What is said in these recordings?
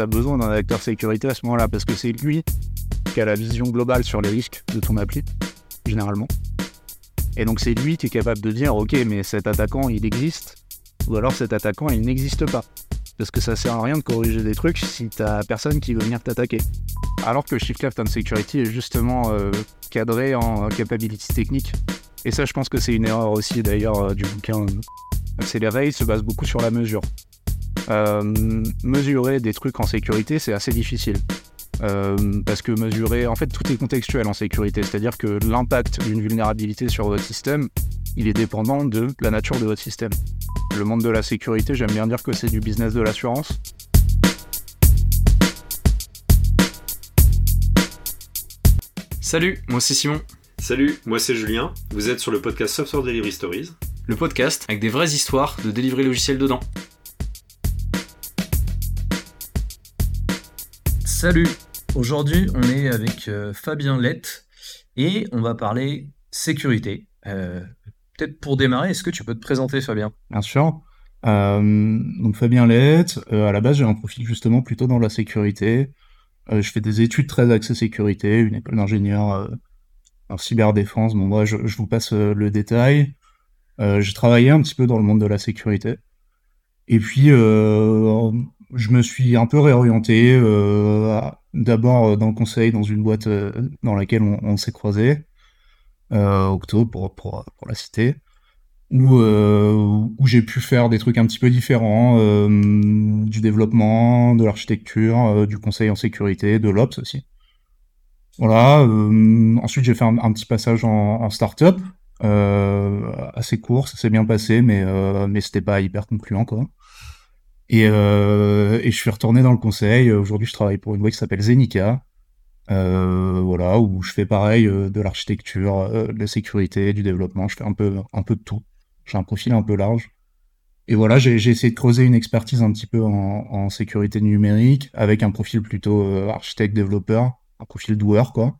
tu besoin d'un acteur sécurité à ce moment-là, parce que c'est lui qui a la vision globale sur les risques de ton appli, généralement. Et donc c'est lui qui est capable de dire, ok, mais cet attaquant, il existe, ou alors cet attaquant, il n'existe pas. Parce que ça sert à rien de corriger des trucs si t'as personne qui veut venir t'attaquer. Alors que Shift Left and Security est justement euh, cadré en capability technique. Et ça, je pense que c'est une erreur aussi d'ailleurs euh, du bouquin. Accelerate se base beaucoup sur la mesure. Euh, mesurer des trucs en sécurité, c'est assez difficile. Euh, parce que mesurer, en fait, tout est contextuel en sécurité. C'est-à-dire que l'impact d'une vulnérabilité sur votre système, il est dépendant de la nature de votre système. Le monde de la sécurité, j'aime bien dire que c'est du business de l'assurance. Salut, moi c'est Simon. Salut, moi c'est Julien. Vous êtes sur le podcast Software Delivery Stories. Le podcast avec des vraies histoires de délivrer logiciel dedans. Salut, aujourd'hui on est avec euh, Fabien Lett et on va parler sécurité. Euh, Peut-être pour démarrer, est-ce que tu peux te présenter Fabien? Bien sûr. Euh, donc Fabien Lett, euh, à la base j'ai un profil justement plutôt dans la sécurité. Je fais des études très axées sécurité, une école d'ingénieur en cyberdéfense. Bon moi je, je vous passe le détail. J'ai travaillé un petit peu dans le monde de la sécurité. Et puis je me suis un peu réorienté, euh, d'abord euh, dans le conseil, dans une boîte euh, dans laquelle on, s'est croisé, euh, Octo pour, pour, pour la citer, où, euh, où j'ai pu faire des trucs un petit peu différents, euh, du développement, de l'architecture, du conseil en sécurité, de l'ops aussi. Voilà. ensuite, j'ai fait un, petit passage en, en start-up, assez court, ça s'est bien passé, mais, mais c'était pas hyper concluant, quoi. Et, euh, et je suis retourné dans le conseil. Aujourd'hui, je travaille pour une boîte qui s'appelle Zenica. Euh, voilà, où je fais pareil euh, de l'architecture, euh, de la sécurité, du développement. Je fais un peu, un peu de tout. J'ai un profil un peu large. Et voilà, j'ai essayé de creuser une expertise un petit peu en, en sécurité numérique, avec un profil plutôt euh, architecte-développeur, un profil doueur, quoi.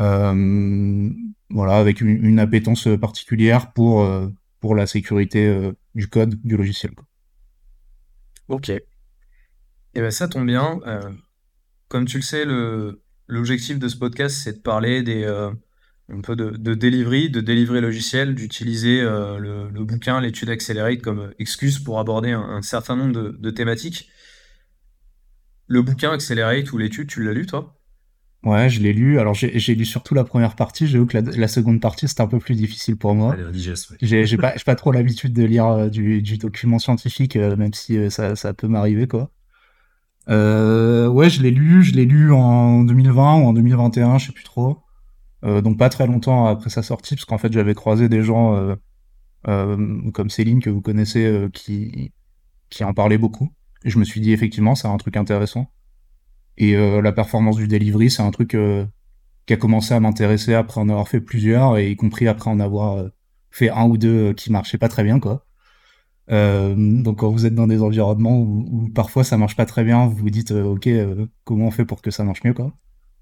Euh, voilà, avec une, une appétence particulière pour, pour la sécurité du code, du logiciel. quoi. Ok. Et ben ça tombe bien. euh, comme tu le sais, l'objectif de ce podcast, c'est de parler des, euh, un peu de, de delivery, de délivrer logiciel, d'utiliser euh, le, bouquin, l'étude Accelerate comme excuse pour aborder un, un certain nombre de, de thématiques. Le bouquin Accelerate ou l'étude, tu l'as lu toi? Ouais, je l'ai lu. Alors, j'ai lu surtout la première partie. J'ai vu que la, la seconde partie, c'était un peu plus difficile pour moi. Ouais. J'ai pas, trop l'habitude de lire euh, du, du document scientifique, euh, même si euh, ça, ça peut m'arriver, quoi. Ouais, je l'ai lu. Je l'ai lu en 2020 ou en 2021, je sais plus trop. Donc pas très longtemps après sa sortie, parce qu'en fait, j'avais croisé des gens comme Céline que vous connaissez qui qui en parlaient beaucoup. Et je me suis dit effectivement, c'est un truc intéressant. Et euh, la performance du delivery, c'est un truc euh, qui a commencé à m'intéresser après en avoir fait plusieurs, et y compris après en avoir euh, fait un ou deux qui marchaient pas très bien, quoi. Euh, donc quand vous êtes dans des environnements où, où parfois ça marche pas très bien, vous vous dites euh, ok euh, comment on fait pour que ça marche mieux quoi.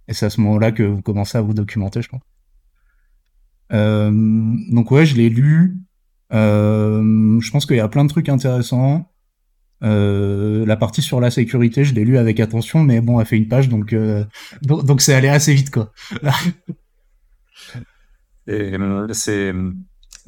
Et c'est à ce moment-là que vous commencez à vous documenter, je pense. Donc ouais, je l'ai lu. Je pense qu'il y a plein de trucs intéressants. Euh, la partie sur la sécurité, je l'ai lu avec attention, mais bon, elle fait une page, donc euh, donc c'est allé assez vite quoi. Et euh, c'est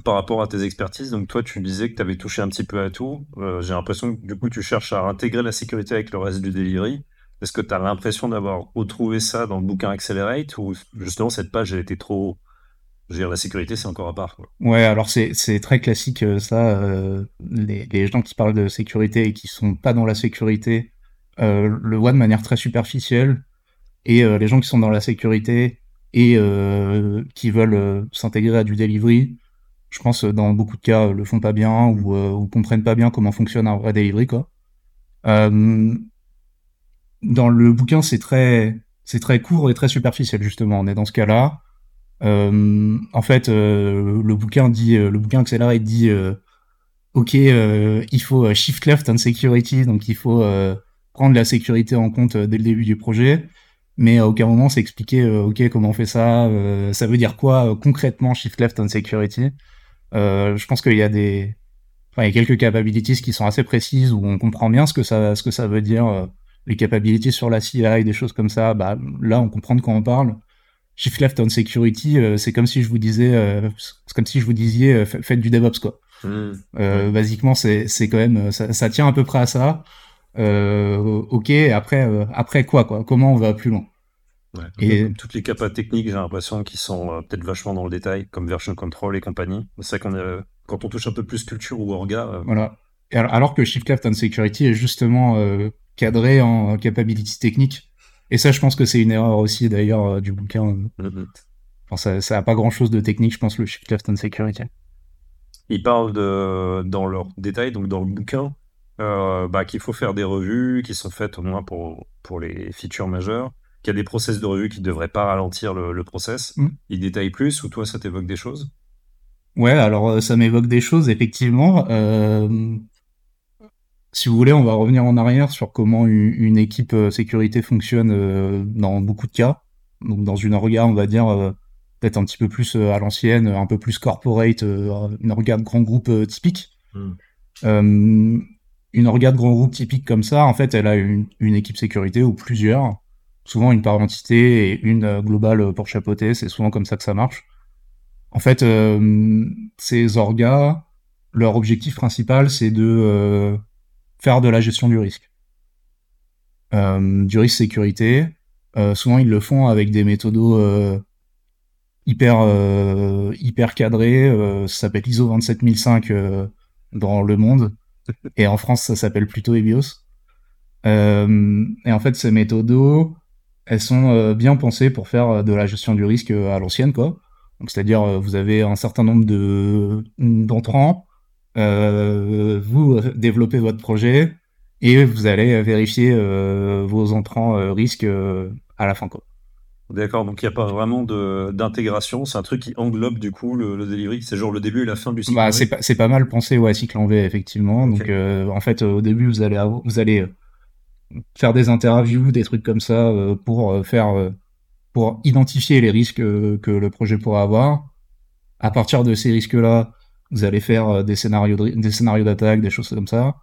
par rapport à tes expertises, donc toi tu disais que tu avais touché un petit peu à tout. J'ai l'impression que du coup tu cherches à intégrer la sécurité avec le reste du delivery. Est-ce que tu as l'impression d'avoir retrouvé ça dans le bouquin Accelerate ou justement cette page elle était trop... Je veux dire, la sécurité c'est encore à part. Quoi. Ouais, alors c'est très classique euh, ça. euh, les, gens qui parlent de sécurité et qui sont pas dans la sécurité euh, le voient de manière très superficielle. Et les gens qui sont dans la sécurité et qui veulent s'intégrer à du delivery, je pense dans beaucoup de cas le font pas bien ou, comprennent pas bien comment fonctionne un vrai delivery quoi. Dans le bouquin c'est très très court et très superficiel justement. On est dans ce cas-là. Euh, en fait, euh, le bouquin dit, euh, le bouquin dit, ok, il faut shift left and security, donc il faut prendre la sécurité en compte dès le début du projet, mais à aucun moment c'est expliqué, ok, comment on fait ça, ça veut dire quoi concrètement shift left and security? Je pense qu'il y a des, enfin, il y a quelques capabilities qui sont assez précises où on comprend bien ce que ça, ce que ça veut dire, les capabilities sur la CI, des choses comme ça, bah, là, on comprend de quoi on parle. Shift left on security, euh, c'est comme si je vous disais, euh, c'est comme si je vous disiez, euh, faites du DevOps quoi. Hmm. Euh, Basiquement, c'est c'est quand même, ça, ça tient à peu près à ça. Euh, ok, après euh, après quoi quoi? Comment on va plus loin? Ouais. Et- Toutes les capas techniques, j'ai l'impression qu'ils sont peut-être vachement dans le détail, comme version control et compagnie. C'est vrai qu'on quand on touche un peu plus culture ou orga, Voilà. Alors, alors que Shift Left on Security est justement cadré en capabilities techniques. Et ça, je pense que c'est une erreur aussi d'ailleurs euh, du bouquin. mhm. Enfin, ça, ça a pas grand chose de technique, je pense, le Shift Left on Security. ils parlent de, dans leur détail, donc dans le bouquin, euh, bah, qu'il faut faire des revues qui sont faites au moins pour, pour les features majeures, qu'il y a des process de revue qui ne devraient pas ralentir le, le process. Mm. Ils détaillent plus, ou toi, ça t'évoque des choses? Ouais, alors euh, ça m'évoque des choses, effectivement. Euh, si vous voulez, on va revenir en arrière sur comment une, équipe euh, sécurité fonctionne euh, dans beaucoup de cas. Donc dans une orga, on va dire euh, peut-être un petit peu plus à l'ancienne, un peu plus corporate, une orga de grand groupe typique. Mm. Euh, une orga de grand groupe typique comme ça, en fait, elle a une, une équipe sécurité ou plusieurs, souvent une par entité et une globale pour chapeauter. C'est souvent comme ça que ça marche. En fait, euh, ces orgas, leur objectif principal, c'est de euh, faire de la gestion du risque. Euh, du risque sécurité. Euh, souvent, ils le font avec des méthodos euh, hyper, hyper cadrés. Euh, ça s'appelle ISO 27005 euh, dans le monde. Et en France, ça s'appelle plutôt EBIOS. Et en fait, ces méthodos, elles sont bien pensées pour faire de la gestion du risque à l'ancienne, quoi. Donc, c'est-à-dire, vous avez un certain nombre de d'entrants, vous euh, développez votre projet et vous allez vérifier euh, vos entrants euh, risques à la fin, quoi. D'accord, donc il n'y a pas vraiment d'intégration, c'est un truc qui englobe du coup le, le delivery, c'est genre le début et la fin du cycle. Bah, c'est pas, mal pensé, ouais, cycle en V, effectivement. Donc, euh, en fait, au début, vous allez, vous allez faire des interviews, des trucs comme ça, euh, pour faire, euh, pour identifier les risques que le projet pourrait avoir. À partir de ces risques-là, vous allez faire euh, des scénarios, de- des scénarios d'attaque, des choses comme ça.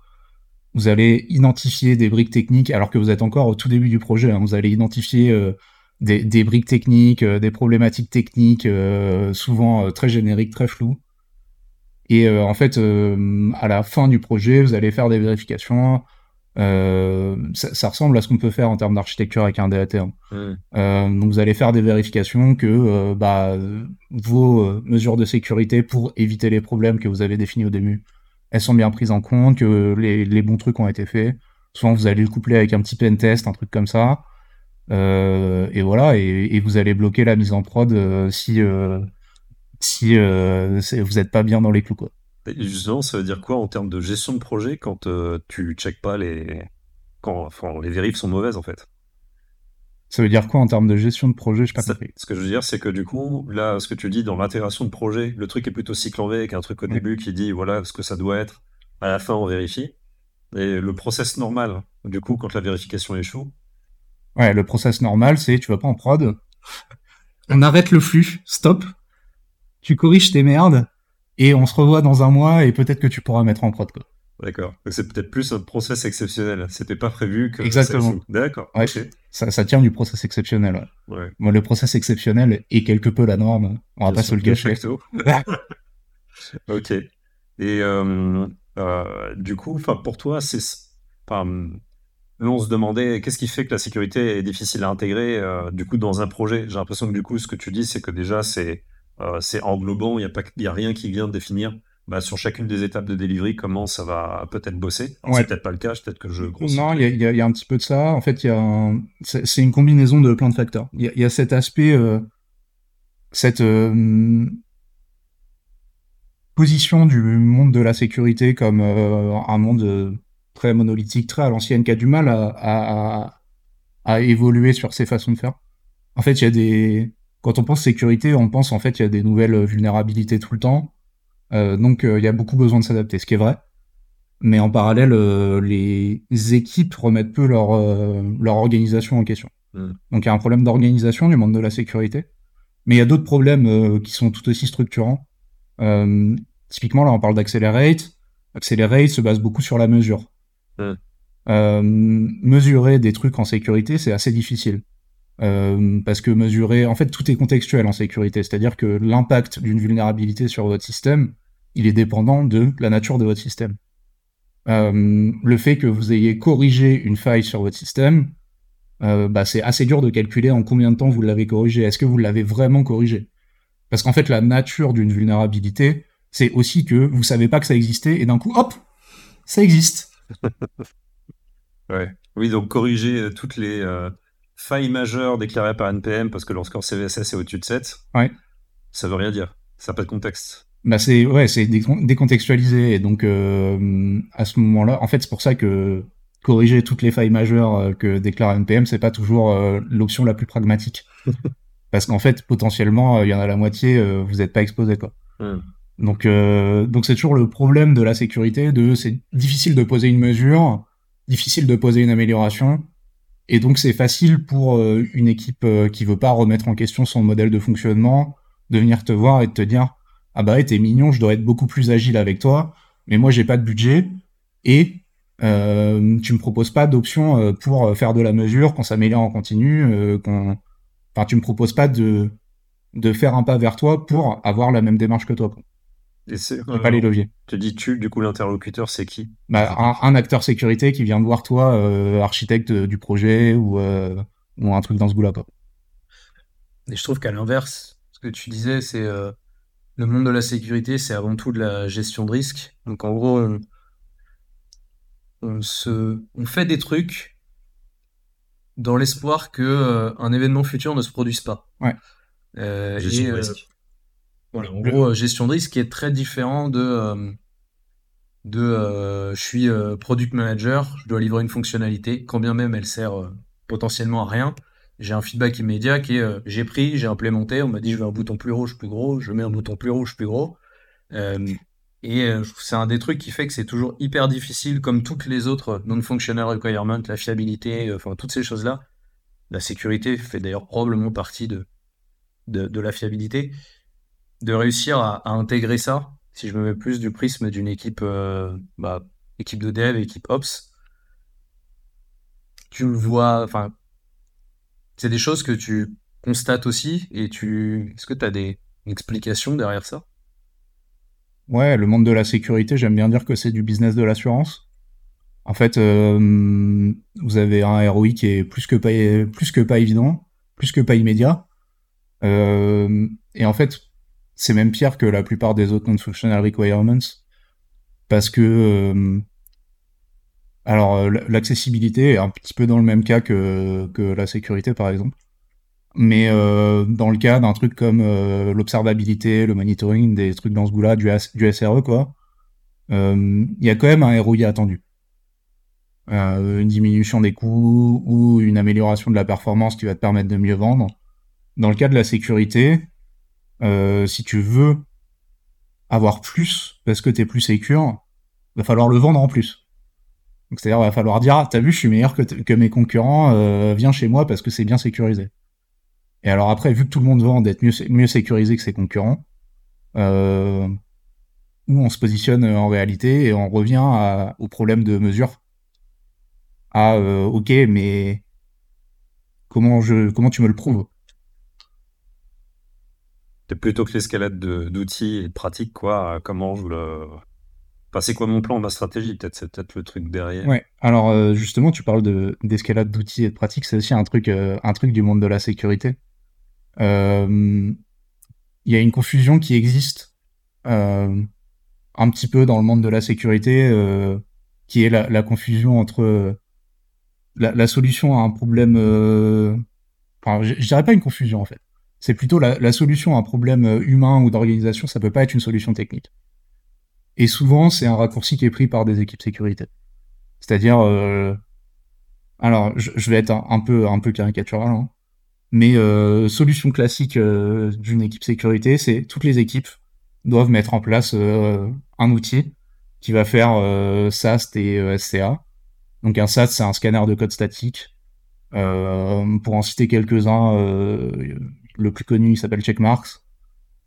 Vous allez identifier des briques techniques, alors que vous êtes encore au tout début du projet. hein. Vous allez identifier euh, des, briques techniques, euh, des problématiques techniques, souvent très génériques, très floues. Et en fait, à la fin du projet, vous allez faire des vérifications. Euh, ça, ça ressemble à ce qu'on peut faire en termes d'architecture avec un DAT. hein. Hmm. Euh, donc vous allez faire des vérifications que euh, bah, vos euh, mesures de sécurité pour éviter les problèmes que vous avez définis au début, elles sont bien prises en compte, que les, les bons trucs ont été faits. Souvent vous allez le coupler avec un petit pen test, un truc comme ça. Euh, et voilà, et, et vous allez bloquer la mise en prod si si euh, vous n'êtes pas bien dans les clous quoi. Et justement, ça veut dire quoi en termes de gestion de projet quand euh, tu checkes pas les. Quand enfin, les vérifs sont mauvaises en fait? Ça veut dire quoi en termes de gestion de projet? Je pas Ça- compris. Ce que je veux dire, c'est que du coup, là, ce que tu dis dans l'intégration de projet, le truc est plutôt cycle en V avec un truc au Ouais. début qui dit voilà ce que ça doit être. À la fin, on vérifie. Et le process normal, du coup, quand la vérification échoue, Ouais, le process normal, c'est tu vas pas en prod, on arrête le flux, stop, tu corriges tes merdes, et on se revoit dans un mois, et peut-être que tu pourras mettre en prod, quoi. d'accord. Donc c'est peut-être plus un process exceptionnel. C'était pas prévu que. Exactement. D'accord. Ouais. Ça, ça tient du process exceptionnel, ouais. Le process exceptionnel est quelque peu la norme, on va Bien pas se le cacher. Ok. Et euh, euh, du coup, pour toi, c'est, on se demandait qu'est-ce qui fait que la sécurité est difficile à intégrer euh, du coup dans un projet? J'ai l'impression que du coup, ce que tu dis, c'est que déjà c'est c'est englobant. Il y a a rien qui vient définir bah, sur chacune des étapes de delivery comment ça va peut-être bosser. Ouais. C'est peut-être pas le cas. Peut-être que je grossis. Non, il y a, y y un petit peu de ça. En fait, il y a un- c'est une combinaison de plein de facteurs. Il y a, il y a cet aspect, euh, cette euh, position du monde de la sécurité comme euh, un monde euh, très monolithique, très à l'ancienne, qui a du mal à, à, à- à évoluer sur ses façons de faire. En fait, il y a des... Quand on pense sécurité, on pense en fait il y a des nouvelles vulnérabilités tout le temps. Euh, donc, euh, il y a beaucoup besoin de s'adapter, ce qui est vrai. Mais en parallèle, euh, les équipes remettent peu leur, euh, leur organisation en question. Mm. Donc il y a un problème d'organisation du monde de la sécurité. Mais il y a d'autres problèmes euh, qui sont tout aussi structurants. Euh, typiquement, là, on parle d'Accelerate. Accelerate se base beaucoup sur la mesure. Mm. mesurer des trucs en sécurité, c'est assez difficile. Parce que mesurer, en fait, tout est contextuel en sécurité, c'est-à-dire que l'impact d'une vulnérabilité sur votre système, il est dépendant de la nature de votre système. le fait que vous ayez corrigé une faille sur votre système, bah, c'est assez dur de calculer en combien de temps vous l'avez corrigé. Est-ce que vous l'avez vraiment corrigé? Parce qu'en fait, la nature d'une vulnérabilité, c'est aussi que vous savez pas que ça existait et d'un coup, hop, ça existe. ouais. Oui, donc corriger euh, toutes les euh, failles majeures déclarées par NPM parce que leur score CVSS est au-dessus de 7, ouais. ça veut rien dire. Ça n'a pas de contexte. Bah c'est ouais, c'est décontextualisé et donc euh, à ce moment-là, en fait, c'est pour ça que corriger toutes les failles majeures que déclare NPM, c'est pas toujours l'option la plus pragmatique. Parce qu'en fait, potentiellement, il y en a la moitié, vous n'êtes pas exposé quoi. Hmm. Donc, euh, donc c'est toujours le problème de la sécurité. De, c'est difficile de poser une mesure, difficile de poser une amélioration, et donc c'est facile pour euh, une équipe euh, qui veut pas remettre en question son modèle de fonctionnement de venir te voir et de te dire ah bah ouais, t'es mignon, je dois être beaucoup plus agile avec toi, mais moi j'ai pas de budget et euh, tu me proposes pas d'option pour faire de la mesure, qu'on s'améliore en continu, qu'on, enfin tu me proposes pas de de faire un pas vers toi pour avoir la même démarche que toi. Et c'est pas les leviers. Tu dis tu, du coup l'interlocuteur c'est qui? Bah, un, acteur sécurité qui vient de voir toi, euh, architecte du projet ou, euh, ou un truc dans ce goût-là. Et je trouve qu'à l'inverse, ce que tu disais, c'est euh, le monde de la sécurité, c'est avant tout de la gestion de risque. Donc en gros, on, se, on fait des trucs dans l'espoir que un événement futur ne se produise pas. Ouais. gestion de risque en gros, euh, gestion de risque qui est très différent de euh, de euh, je suis product manager, je dois livrer une fonctionnalité, quand bien même elle sert potentiellement à rien. J'ai un feedback immédiat qui est j'ai pris, j'ai implémenté, on m'a dit je veux un bouton plus rouge, plus gros, je mets un bouton plus rouge, plus gros. et c'est un des trucs qui fait que c'est toujours hyper difficile, comme toutes les autres non-functional requirements, la fiabilité, enfin toutes ces choses-là. La sécurité fait d'ailleurs probablement partie de, de, de la fiabilité de réussir à, intégrer ça, si je me mets plus du prisme d'une équipe, euh, bah, équipe de dev, équipe ops, tu le vois, enfin, c'est des choses que tu constates aussi et tu, est-ce que tu as des explications derrière ça? Ouais, le monde de la sécurité, j'aime bien dire que c'est du business de l'assurance. En fait, euh, vous avez un ROI qui est plus que pas, plus que pas évident, plus que pas immédiat. Euh, et en fait, c'est même pire que la plupart des autres non-functional requirements parce que euh, alors euh, l'accessibilité est un petit peu dans le même cas que, que la sécurité par exemple. Mais euh, dans le cas d'un truc comme l'observabilité le monitoring des trucs dans ce goût-là du, du SRE quoi il y a quand même un ROI attendu. Une diminution des coûts ou une amélioration de la performance qui va te permettre de mieux vendre. Dans le cas de la sécurité euh, si tu veux avoir plus parce que t'es plus sécure, va falloir le vendre en plus. c'est-à-dire, va falloir dire, ah, t'as vu, je suis meilleur que, mes concurrents, euh, viens chez moi parce que c'est bien sécurisé. Et alors après, vu que tout le monde vend d'être mieux, mieux sécurisé que ses concurrents, euh, où on se positionne en réalité et on revient au problème de mesure. Ah, euh, ok, mais comment je, comment tu me le prouves? Plutôt que l'escalade d'outils et de pratiques, quoi. Comment je le. C'est quoi mon plan, ma stratégie? Peut-être c'est peut-être le truc derrière. Ouais. Alors euh, justement, tu parles de d'escalade d'outils et de pratiques, c'est aussi un truc, euh, un truc du monde de la sécurité. Euh, il y a une confusion qui existe un petit peu dans le monde de la sécurité, qui est la, confusion entre la, solution à un problème. Enfin, je dirais pas une confusion en fait c'est plutôt la, solution à un problème euh, humain ou d'organisation, ça peut pas être une solution technique. Et souvent, c'est un raccourci qui est pris par des équipes sécurité. C'est-à-dire, euh, alors, je, vais être un, peu un peu caricatural, hein, mais euh, solution classique d'une équipe sécurité, c'est toutes les équipes doivent mettre en place un outil qui va faire SAST et SCA. Donc un SAST, c'est un scanner de code statique. pour en citer quelques-uns, le plus connu, il s'appelle Checkmarks.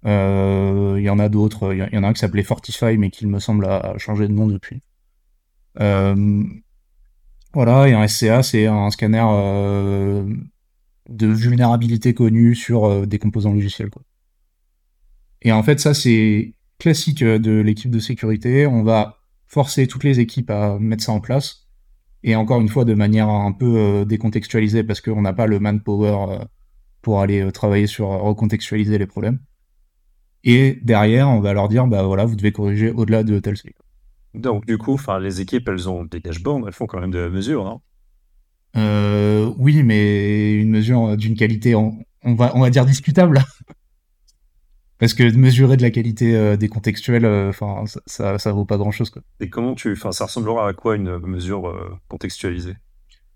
Euh, il y en a d'autres. Il y en a un qui s'appelait Fortify, mais qui me semble a changé de nom depuis. Euh, Voilà, et un SCA, c'est un scanner euh, de vulnérabilité connue sur des composants logiciels. Quoi. Et en fait, ça, c'est classique de l'équipe de sécurité. On va forcer toutes les équipes à mettre ça en place. Et encore une fois, de manière un peu décontextualisée, parce qu'on n'a pas le manpower pour aller travailler sur recontextualiser les problèmes. Et derrière, on va leur dire, bah voilà, vous devez corriger au-delà de tel seuil. Donc, du coup, les équipes, elles ont des dashboards, elles font quand même de la mesure, non euh, Oui, mais une mesure d'une qualité, on, va, on va dire discutable. Parce que mesurer de la qualité euh, des contextuels, euh, enfin, ça, ça, vaut pas grand-chose. Et comment tu, enfin, ça ressemblera à quoi une mesure euh, contextualisée?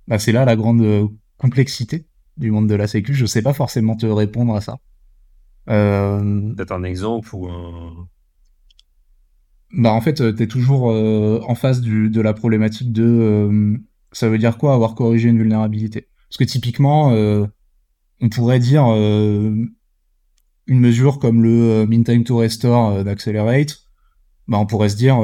Bah, c'est là la grande complexité du monde de la sécu. Je sais pas forcément te répondre à ça. Peut-être un exemple ou un bah en fait, euh, tu es toujours euh, en face du, de la problématique de euh, ça veut dire quoi avoir corrigé une vulnérabilité? Parce que typiquement, on pourrait dire une mesure comme le mean time to restore d'Accelerate, bah on pourrait se dire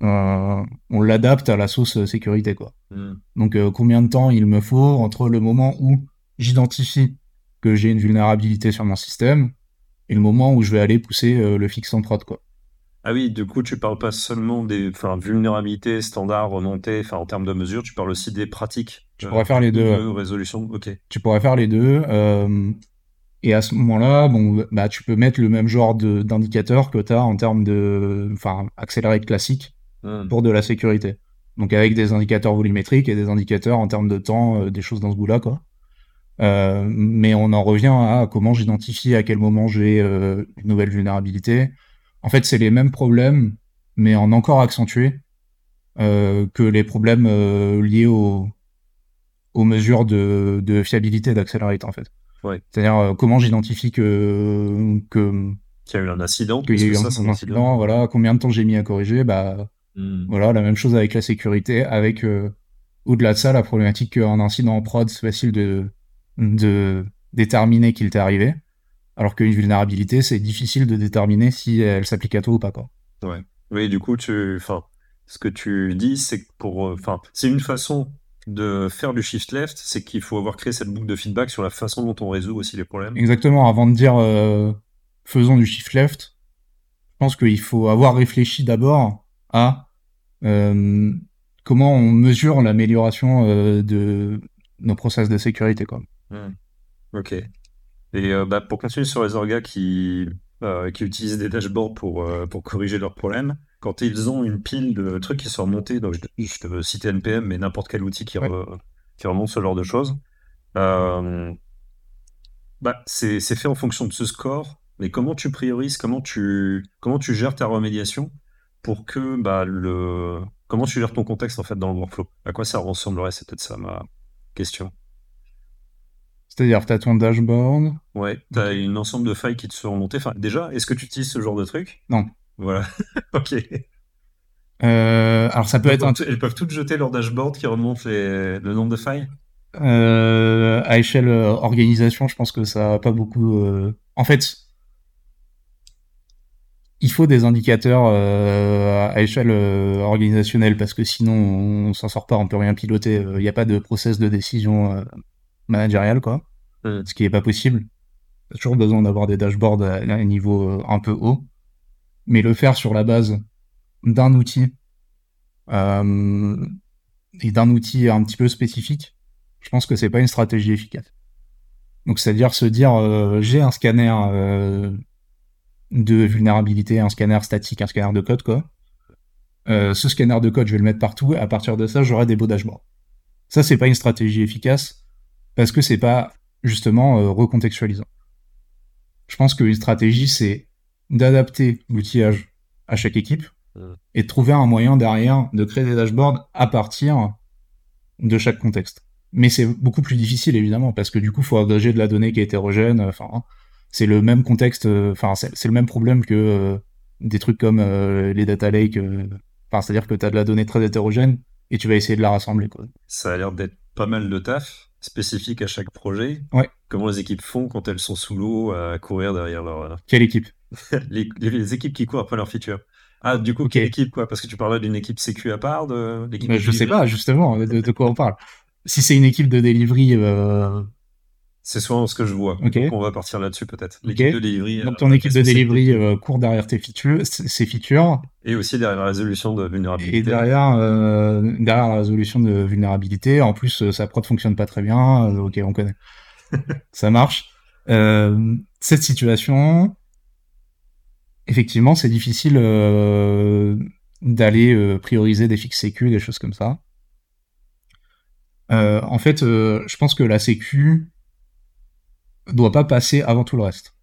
on l'adapte à la sauce sécurité quoi. Hmm. Donc combien de temps il me faut entre le moment où j'identifie que j'ai une vulnérabilité sur mon système et le moment où je vais aller pousser euh, le fixe en prod, quoi. Ah oui, du coup, tu parles pas seulement des vulnérabilités standards remontées, en termes de mesures, tu parles aussi des pratiques. Tu pourrais faire les deux. De résolution, ok. Tu pourrais faire les deux. Euh, et à ce moment-là, bon, bah, tu peux mettre le même genre d'indicateur que tu as en termes de, enfin, accéléré classique hmm. pour de la sécurité. Donc avec des indicateurs volumétriques et des indicateurs en termes de temps, euh, des choses dans ce goût-là, quoi. Euh, mais on en revient à comment j'identifie à quel moment j'ai euh, une nouvelle vulnérabilité. En fait, c'est les mêmes problèmes, mais en encore accentué que les problèmes liés aux, aux mesures de, de fiabilité d'Accelerate, en fait. Ouais. C'est-à-dire comment j'identifie que que qu'il y a eu un incident, qu'il y a eu un, incident, voilà, combien de temps j'ai mis à corriger, bah hmm. voilà, la même chose avec la sécurité, avec au-delà de ça la problématique qu'un incident en prod c'est facile de de déterminer qu'il t'est arrivé, alors qu'une vulnérabilité, c'est difficile de déterminer si elle s'applique à toi ou pas. Quoi. Ouais. Oui, du coup, tu, enfin, ce que tu dis, c'est que pour, euh, enfin, c'est une façon de faire du shift left, c'est qu'il faut avoir créé cette boucle de feedback sur la façon dont on résout aussi les problèmes. Exactement. Avant de dire euh, faisons du shift left, je pense qu'il faut avoir réfléchi d'abord à euh, comment on mesure l'amélioration de nos process de sécurité. Quoi. Hmm. Ok. Et euh, bah, pour continuer sur les orgas qui, euh, qui utilisent des dashboards pour, euh, pour corriger leurs problèmes, quand ils ont une pile de trucs qui sont remontés, donc je, te veux citer NPM, mais n'importe quel outil qui, qui remonte ce genre de choses, bah, c'est fait en fonction de ce score. Mais comment tu priorises, comment tu, comment tu gères ta remédiation pour que bah, le. Comment tu gères ton contexte en fait dans le workflow? À quoi ça ressemblerait C'est peut-être ça ma question? C'est-à-dire, tu as ton dashboard? Ouais, tu as une ensemble de failles qui te sont remontées. Enfin, déjà, est-ce que tu utilises ce genre de truc? Non. Voilà. ok. Euh, alors, ça peut être. Elles peuvent toutes jeter leur dashboard qui remonte le nombre de failles? Euh, À échelle euh, organisation, je pense que ça n'a pas beaucoup. En fait, il faut des indicateurs à échelle organisationnelle parce que sinon on s'en sort pas, on peut rien piloter. Il n'y a pas de process de décision managériale, quoi. Mm. ce qui est pas possible. a toujours besoin d'avoir des dashboards à un niveau euh, un peu haut, mais le faire sur la base d'un outil euh, et d'un outil un petit peu spécifique, je pense que c'est pas une stratégie efficace. Donc c'est-à-dire se dire euh, j'ai un scanner de vulnérabilité, un scanner statique, un scanner de code quoi. ce scanner de code, je vais le mettre partout et à partir de ça, j'aurai des beaux dashboards. Ça, c'est pas une stratégie efficace parce que c'est pas justement euh, recontextualisant. Je pense qu'une stratégie, c'est d'adapter l'outillage à chaque équipe mmh. et de trouver un moyen derrière de créer des dashboards à partir de chaque contexte. Mais c'est beaucoup plus difficile évidemment parce que du coup, il faut agréger de la donnée qui est hétérogène. Enfin, c'est le même contexte. Enfin, c'est le même problème que euh, des trucs comme euh, les data lakes. Enfin, c'est-à-dire que tu as de la donnée très hétérogène et tu vas essayer de la rassembler. Quoi. Ça a l'air d'être pas mal de taf spécifique à chaque projet. Ouais. Comment les équipes font quand elles sont sous l'eau à courir derrière leur. Quelle équipe? les, équipes qui courent après leur feature. Ah, du coup, quelle équipe, quoi? Parce que tu parlais d'une équipe sécu à part, de l'équipe je sais pas, justement, de, de quoi on parle. Si c'est une équipe de delivery, euh, C'est souvent ce que je vois. Ok. Donc, on va partir là-dessus, peut-être. L'équipe de delivery. donc euh, ton équipe de delivery euh, court derrière tes features, ses features, Et aussi derrière la résolution de vulnérabilité. et derrière, euh, derrière la résolution de vulnérabilité, en plus sa prod fonctionne pas très bien, ok, on connaît. Ça marche. Cette situation, effectivement, c'est difficile d'aller prioriser des fixes sécu, des choses comme ça. En fait, je pense que la sécu doit pas passer avant tout le reste.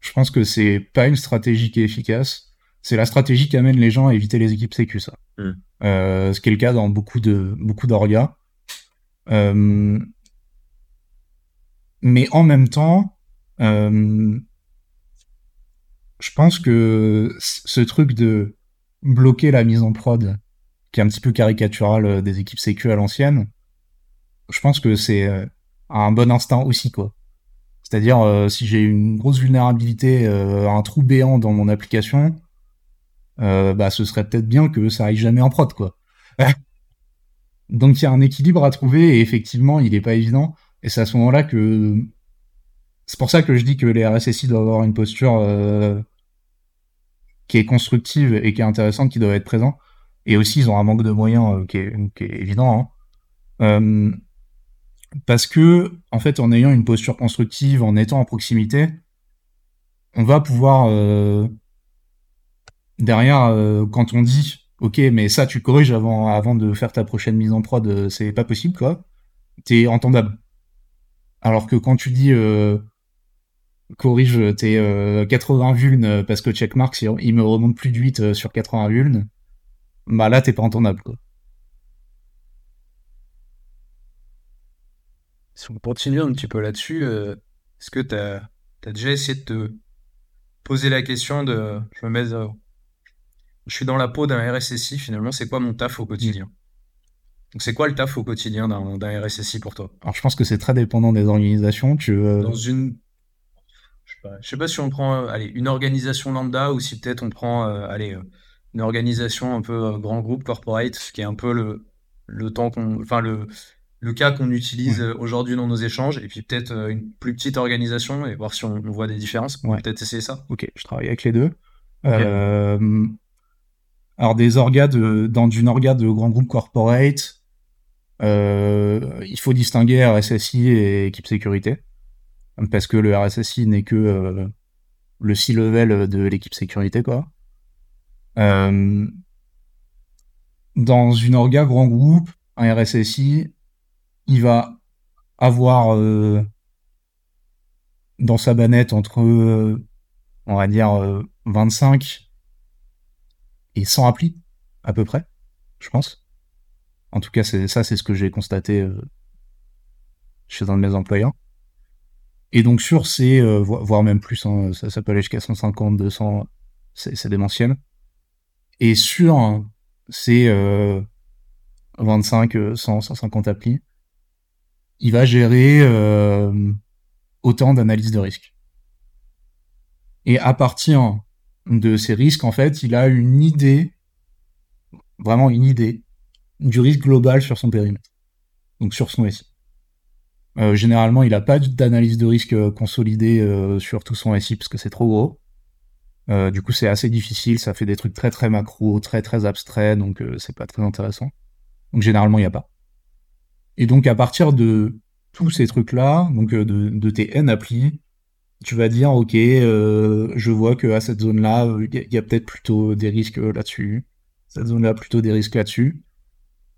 Je pense que c'est pas une stratégie qui est efficace. C'est la stratégie qui amène les gens à éviter les équipes sécu, ça. Mm. Euh, ce qui est le cas dans beaucoup de beaucoup d'orgas. Euh, mais en même temps, euh, je pense que ce truc de bloquer la mise en prod, qui est un petit peu caricatural euh, des équipes sécu à l'ancienne, je pense que c'est euh, un bon instinct aussi, quoi. C'est-à-dire, euh, si j'ai une grosse vulnérabilité, euh, un trou béant dans mon application, euh, bah, ce serait peut-être bien que ça aille jamais en prod, quoi. Donc, il y a un équilibre à trouver, et effectivement, il est pas évident. Et c'est à ce moment-là que... C'est pour ça que je dis que les RSSI doivent avoir une posture qui est constructive et qui est intéressante, qui doit être présent. Et aussi, ils ont un manque de moyens qui, est, qui est évident. Hein. Euh, parce que, en fait, en ayant une posture constructive, en étant en proximité, on va pouvoir euh, derrière, euh, quand on dit, ok, mais ça, tu corriges avant, avant de faire ta prochaine mise en prod, euh, c'est pas possible, quoi. T'es entendable. Alors que quand tu dis euh, corrige tes euh, 80 vulnes parce que checkmark, il me remonte plus de 8 euh, sur 80 vulnes, bah là, t'es pas entendable, quoi. Si on continue un petit peu là-dessus, euh, est-ce que tu as, déjà essayé de te poser la question de je me mets euh, je suis dans la peau d'un RSSI finalement c'est quoi mon taf au quotidien? Donc c'est quoi le taf au quotidien d'un RSSI pour toi? Alors je pense que c'est très dépendant des organisations. Tu, dans une je sais pas, je sais pas si on prend euh, allez une organisation lambda ou si peut-être on prend euh, allez euh, une organisation un peu grand groupe corporate qui est un peu le le temps qu'on enfin le le cas qu'on utilise Ouais. euh, aujourd'hui dans nos échanges et puis peut-être euh, une plus petite organisation et voir si on, on voit des différences Ouais. peut-être essayer ça Ok, je travaille avec les deux. Euh, alors des orgas de, dans une orga de grand groupe corporate, euh, il faut distinguer RSSI et équipe sécurité, parce que le RSSI n'est que euh, le C-level de l'équipe sécurité, quoi. Dans une orga grand groupe, un RSSI, il va avoir euh, dans sa banette entre, euh, on va dire, euh, 25 et 100 applis, à peu près, je pense. En tout cas, c'est ça, c'est ce que j'ai constaté euh, chez un de mes employeurs. Et donc sur ces, euh, vo- voire même plus, hein, ça, peut aller jusqu'à 150, 200, c'est démentiel. Et sur ces euh, 25, euh, 100, 150 applis, il va gérer euh, autant d'analyses de risque. Et à partir de ces risques, en fait, il a une idée, vraiment une idée, du risque global sur son périmètre. Donc sur son SI. Euh, généralement, il n'a pas d'analyse de risque euh, consolidée sur tout son SI parce que c'est trop gros. Du coup, c'est assez difficile, ça fait des trucs très très macro, très très abstraits, donc c'est pas très intéressant. Donc généralement, il n'y a pas. Et donc à partir de tous ces trucs-là, donc euh, de, de tes N applis, tu vas dire, ok, euh, je vois que à cette zone-là, il y a, peut-être plutôt des risques là-dessus. Cette zone-là, plutôt des risques là-dessus.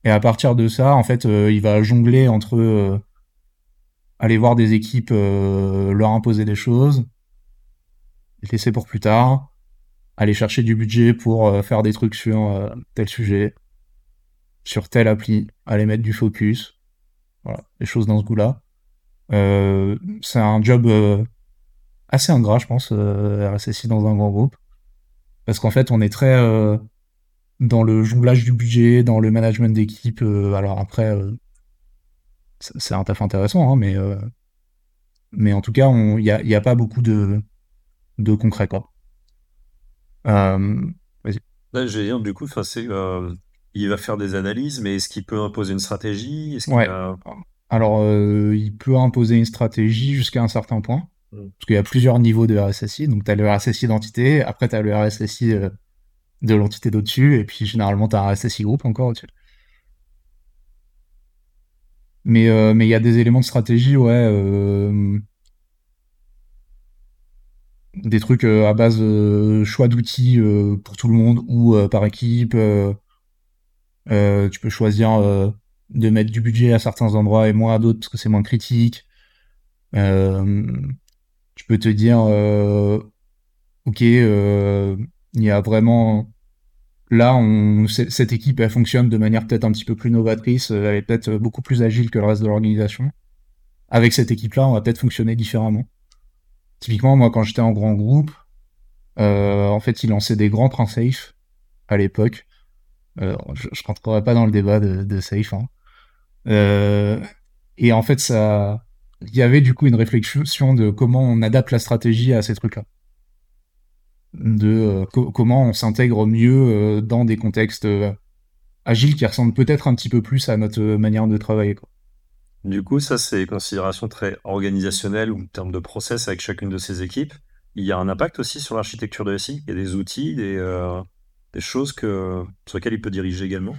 Et à partir de ça, en fait, euh, il va jongler entre euh, aller voir des équipes, euh, leur imposer des choses, laisser pour plus tard, aller chercher du budget pour faire des trucs sur tel sujet, sur telle appli, aller mettre du focus, voilà, des choses dans ce goût-là. Euh, c'est un job euh, assez ingrat, je pense, euh, RSSI dans un grand groupe, parce qu'en fait, on est très euh, dans le jonglage du budget, dans le management d'équipe. euh, alors après, euh, c'est un taf intéressant, hein, mais mais en tout cas, il y a, y a pas beaucoup de de concret quoi. Vais dire, du coup, c'est, il va faire des analyses, mais est-ce qu'il peut imposer une stratégie? Ouais. a... Alors, euh, il peut imposer une stratégie jusqu'à un certain point. Mm. Parce qu'il y a plusieurs niveaux de RSSI. Donc, tu as le RSSI d'entité, après, tu as le RSSI euh, de l'entité d'au-dessus, et puis généralement, tu as un RSSI groupe encore au-dessus. Mais euh, mais il y a des éléments de stratégie, ouais. des trucs à base de choix d'outils pour tout le monde ou par équipe. Euh, tu peux choisir euh, de mettre du budget à certains endroits et moins à d'autres parce que c'est moins critique. Euh, tu peux te dire, ok, il y a vraiment là, on, cette équipe, elle fonctionne de manière peut-être un petit peu plus novatrice, elle est peut-être beaucoup plus agile que le reste de l'organisation. Avec cette équipe-là, on va peut-être fonctionner différemment. Typiquement, moi, quand j'étais en grand groupe, euh, en fait, ils lançaient des grands trains safe à l'époque. Je, je rentrerai pas dans le débat de, safe. Hein. Euh, et en fait, ça, il y avait du coup une réflexion de comment on adapte la stratégie à ces trucs-là. De euh, co- comment on s'intègre mieux euh, dans des contextes agiles qui ressemblent peut-être un petit peu plus à notre manière de travailler. Du coup, ça, c'est des considérations très organisationnelles ou en termes de process avec chacune de ces équipes. Il y a un impact aussi sur l'architecture de SI? Il y a des outils, des, des choses que, sur lesquelles il peut diriger également.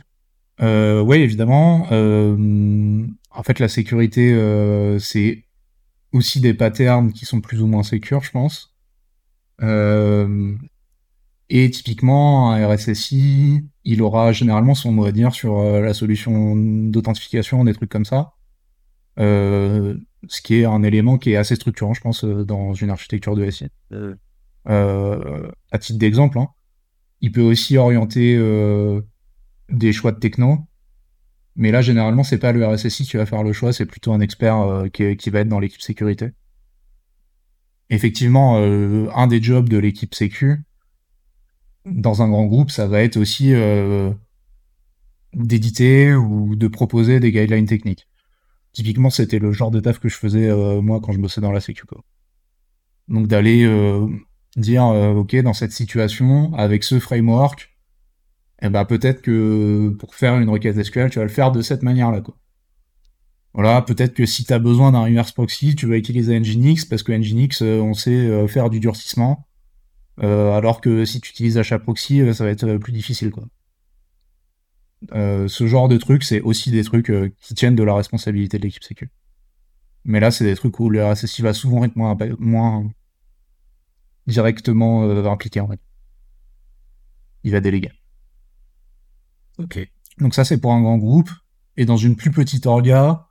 Euh, oui, évidemment. Euh, en fait, la sécurité, euh, c'est aussi des patterns qui sont plus ou moins sécures, je pense. Et typiquement, un RSSI, il aura généralement son mot à dire sur la solution d'authentification, des trucs comme ça. Ce qui est un élément qui est assez structurant, je pense, dans une architecture de SI. Euh, à titre d'exemple, hein, il peut aussi orienter euh, des choix de techno. Mais là, généralement, c'est pas le RSSI qui va faire le choix, c'est plutôt un expert euh, qui, va être dans l'équipe sécurité. Effectivement, euh, un des jobs de l'équipe sécu, dans un grand groupe, ça va être aussi d'éditer ou de proposer des guidelines techniques. Typiquement, c'était le genre de taf que je faisais moi quand je bossais dans la sécu. Quoi. Donc d'aller dire, euh, ok, dans cette situation, avec ce framework, eh ben peut-être que pour faire une requête SQL, tu vas le faire de cette manière-là. Quoi. Voilà, peut-être que si tu as besoin d'un reverse proxy, tu vas utiliser Nginx parce que Nginx, euh, on sait euh, faire du durcissement, euh, alors que si tu utilises HAProxy, euh, ça va être plus difficile. Quoi. Euh, ce genre de trucs, c'est aussi des trucs qui tiennent de la responsabilité de l'équipe sécu. Mais là, c'est des trucs où le RSSI va souvent être moins, moins directement euh, impliqué en fait. Il va déléguer. Ok. Donc ça, c'est pour un grand groupe. Et dans une plus petite orga,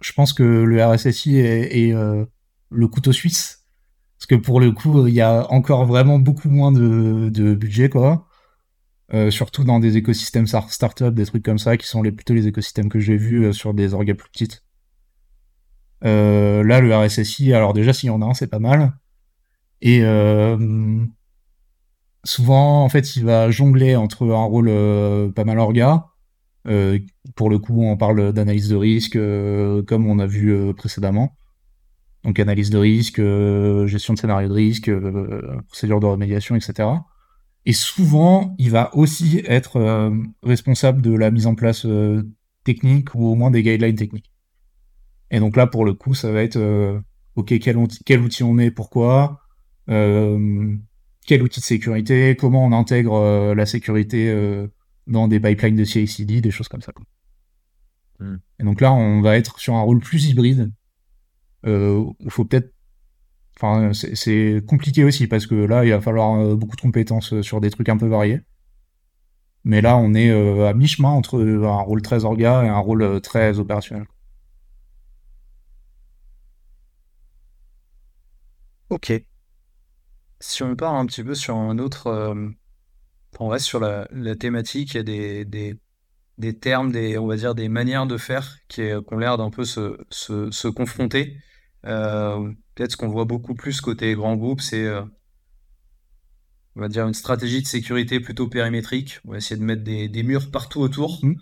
je pense que le RSSI est, est euh, le couteau suisse. Parce que pour le coup, il y a encore vraiment beaucoup moins de, de budget, quoi. Euh, surtout dans des écosystèmes start-up, des trucs comme ça, qui sont les, plutôt les écosystèmes que j'ai vus sur des orgas plus petites. Euh, là, le RSSI, alors déjà, s'il y en a un, c'est pas mal. Et euh, souvent, en fait, il va jongler entre un rôle euh, pas mal orga. Euh, pour le coup, on parle d'analyse de risque, comme on a vu précédemment. Donc, analyse de risque, gestion de scénario de risque, procédure de remédiation, etc. Et souvent, il va aussi être responsable de la mise en place technique ou au moins des guidelines techniques. Et donc là, pour le coup, ça va être ok, quel outil, quel outil on met, pourquoi, quel outil de sécurité, comment on intègre euh, la sécurité euh, dans des pipelines de CI/CD, des choses comme ça. Mm. Et donc là, on va être sur un rôle plus hybride. Euh, il faut peut-être Enfin, c'est compliqué aussi parce que là, il va falloir euh, beaucoup de compétences sur des trucs un peu variés. Mais là, on est euh, à mi-chemin entre un rôle très orga et un rôle euh, très opérationnel. Ok. Si on part un petit peu sur un autre. euh, on reste sur la, la thématique, il y a des, des, des termes, des, on va dire des manières de faire qui, est- qui ont l'air d'un peu se, se, se confronter. Euh, Peut-être ce qu'on voit beaucoup plus côté grand groupe, c'est euh, on va dire une stratégie de sécurité plutôt périmétrique. On va essayer de mettre des, des murs partout autour, Mm.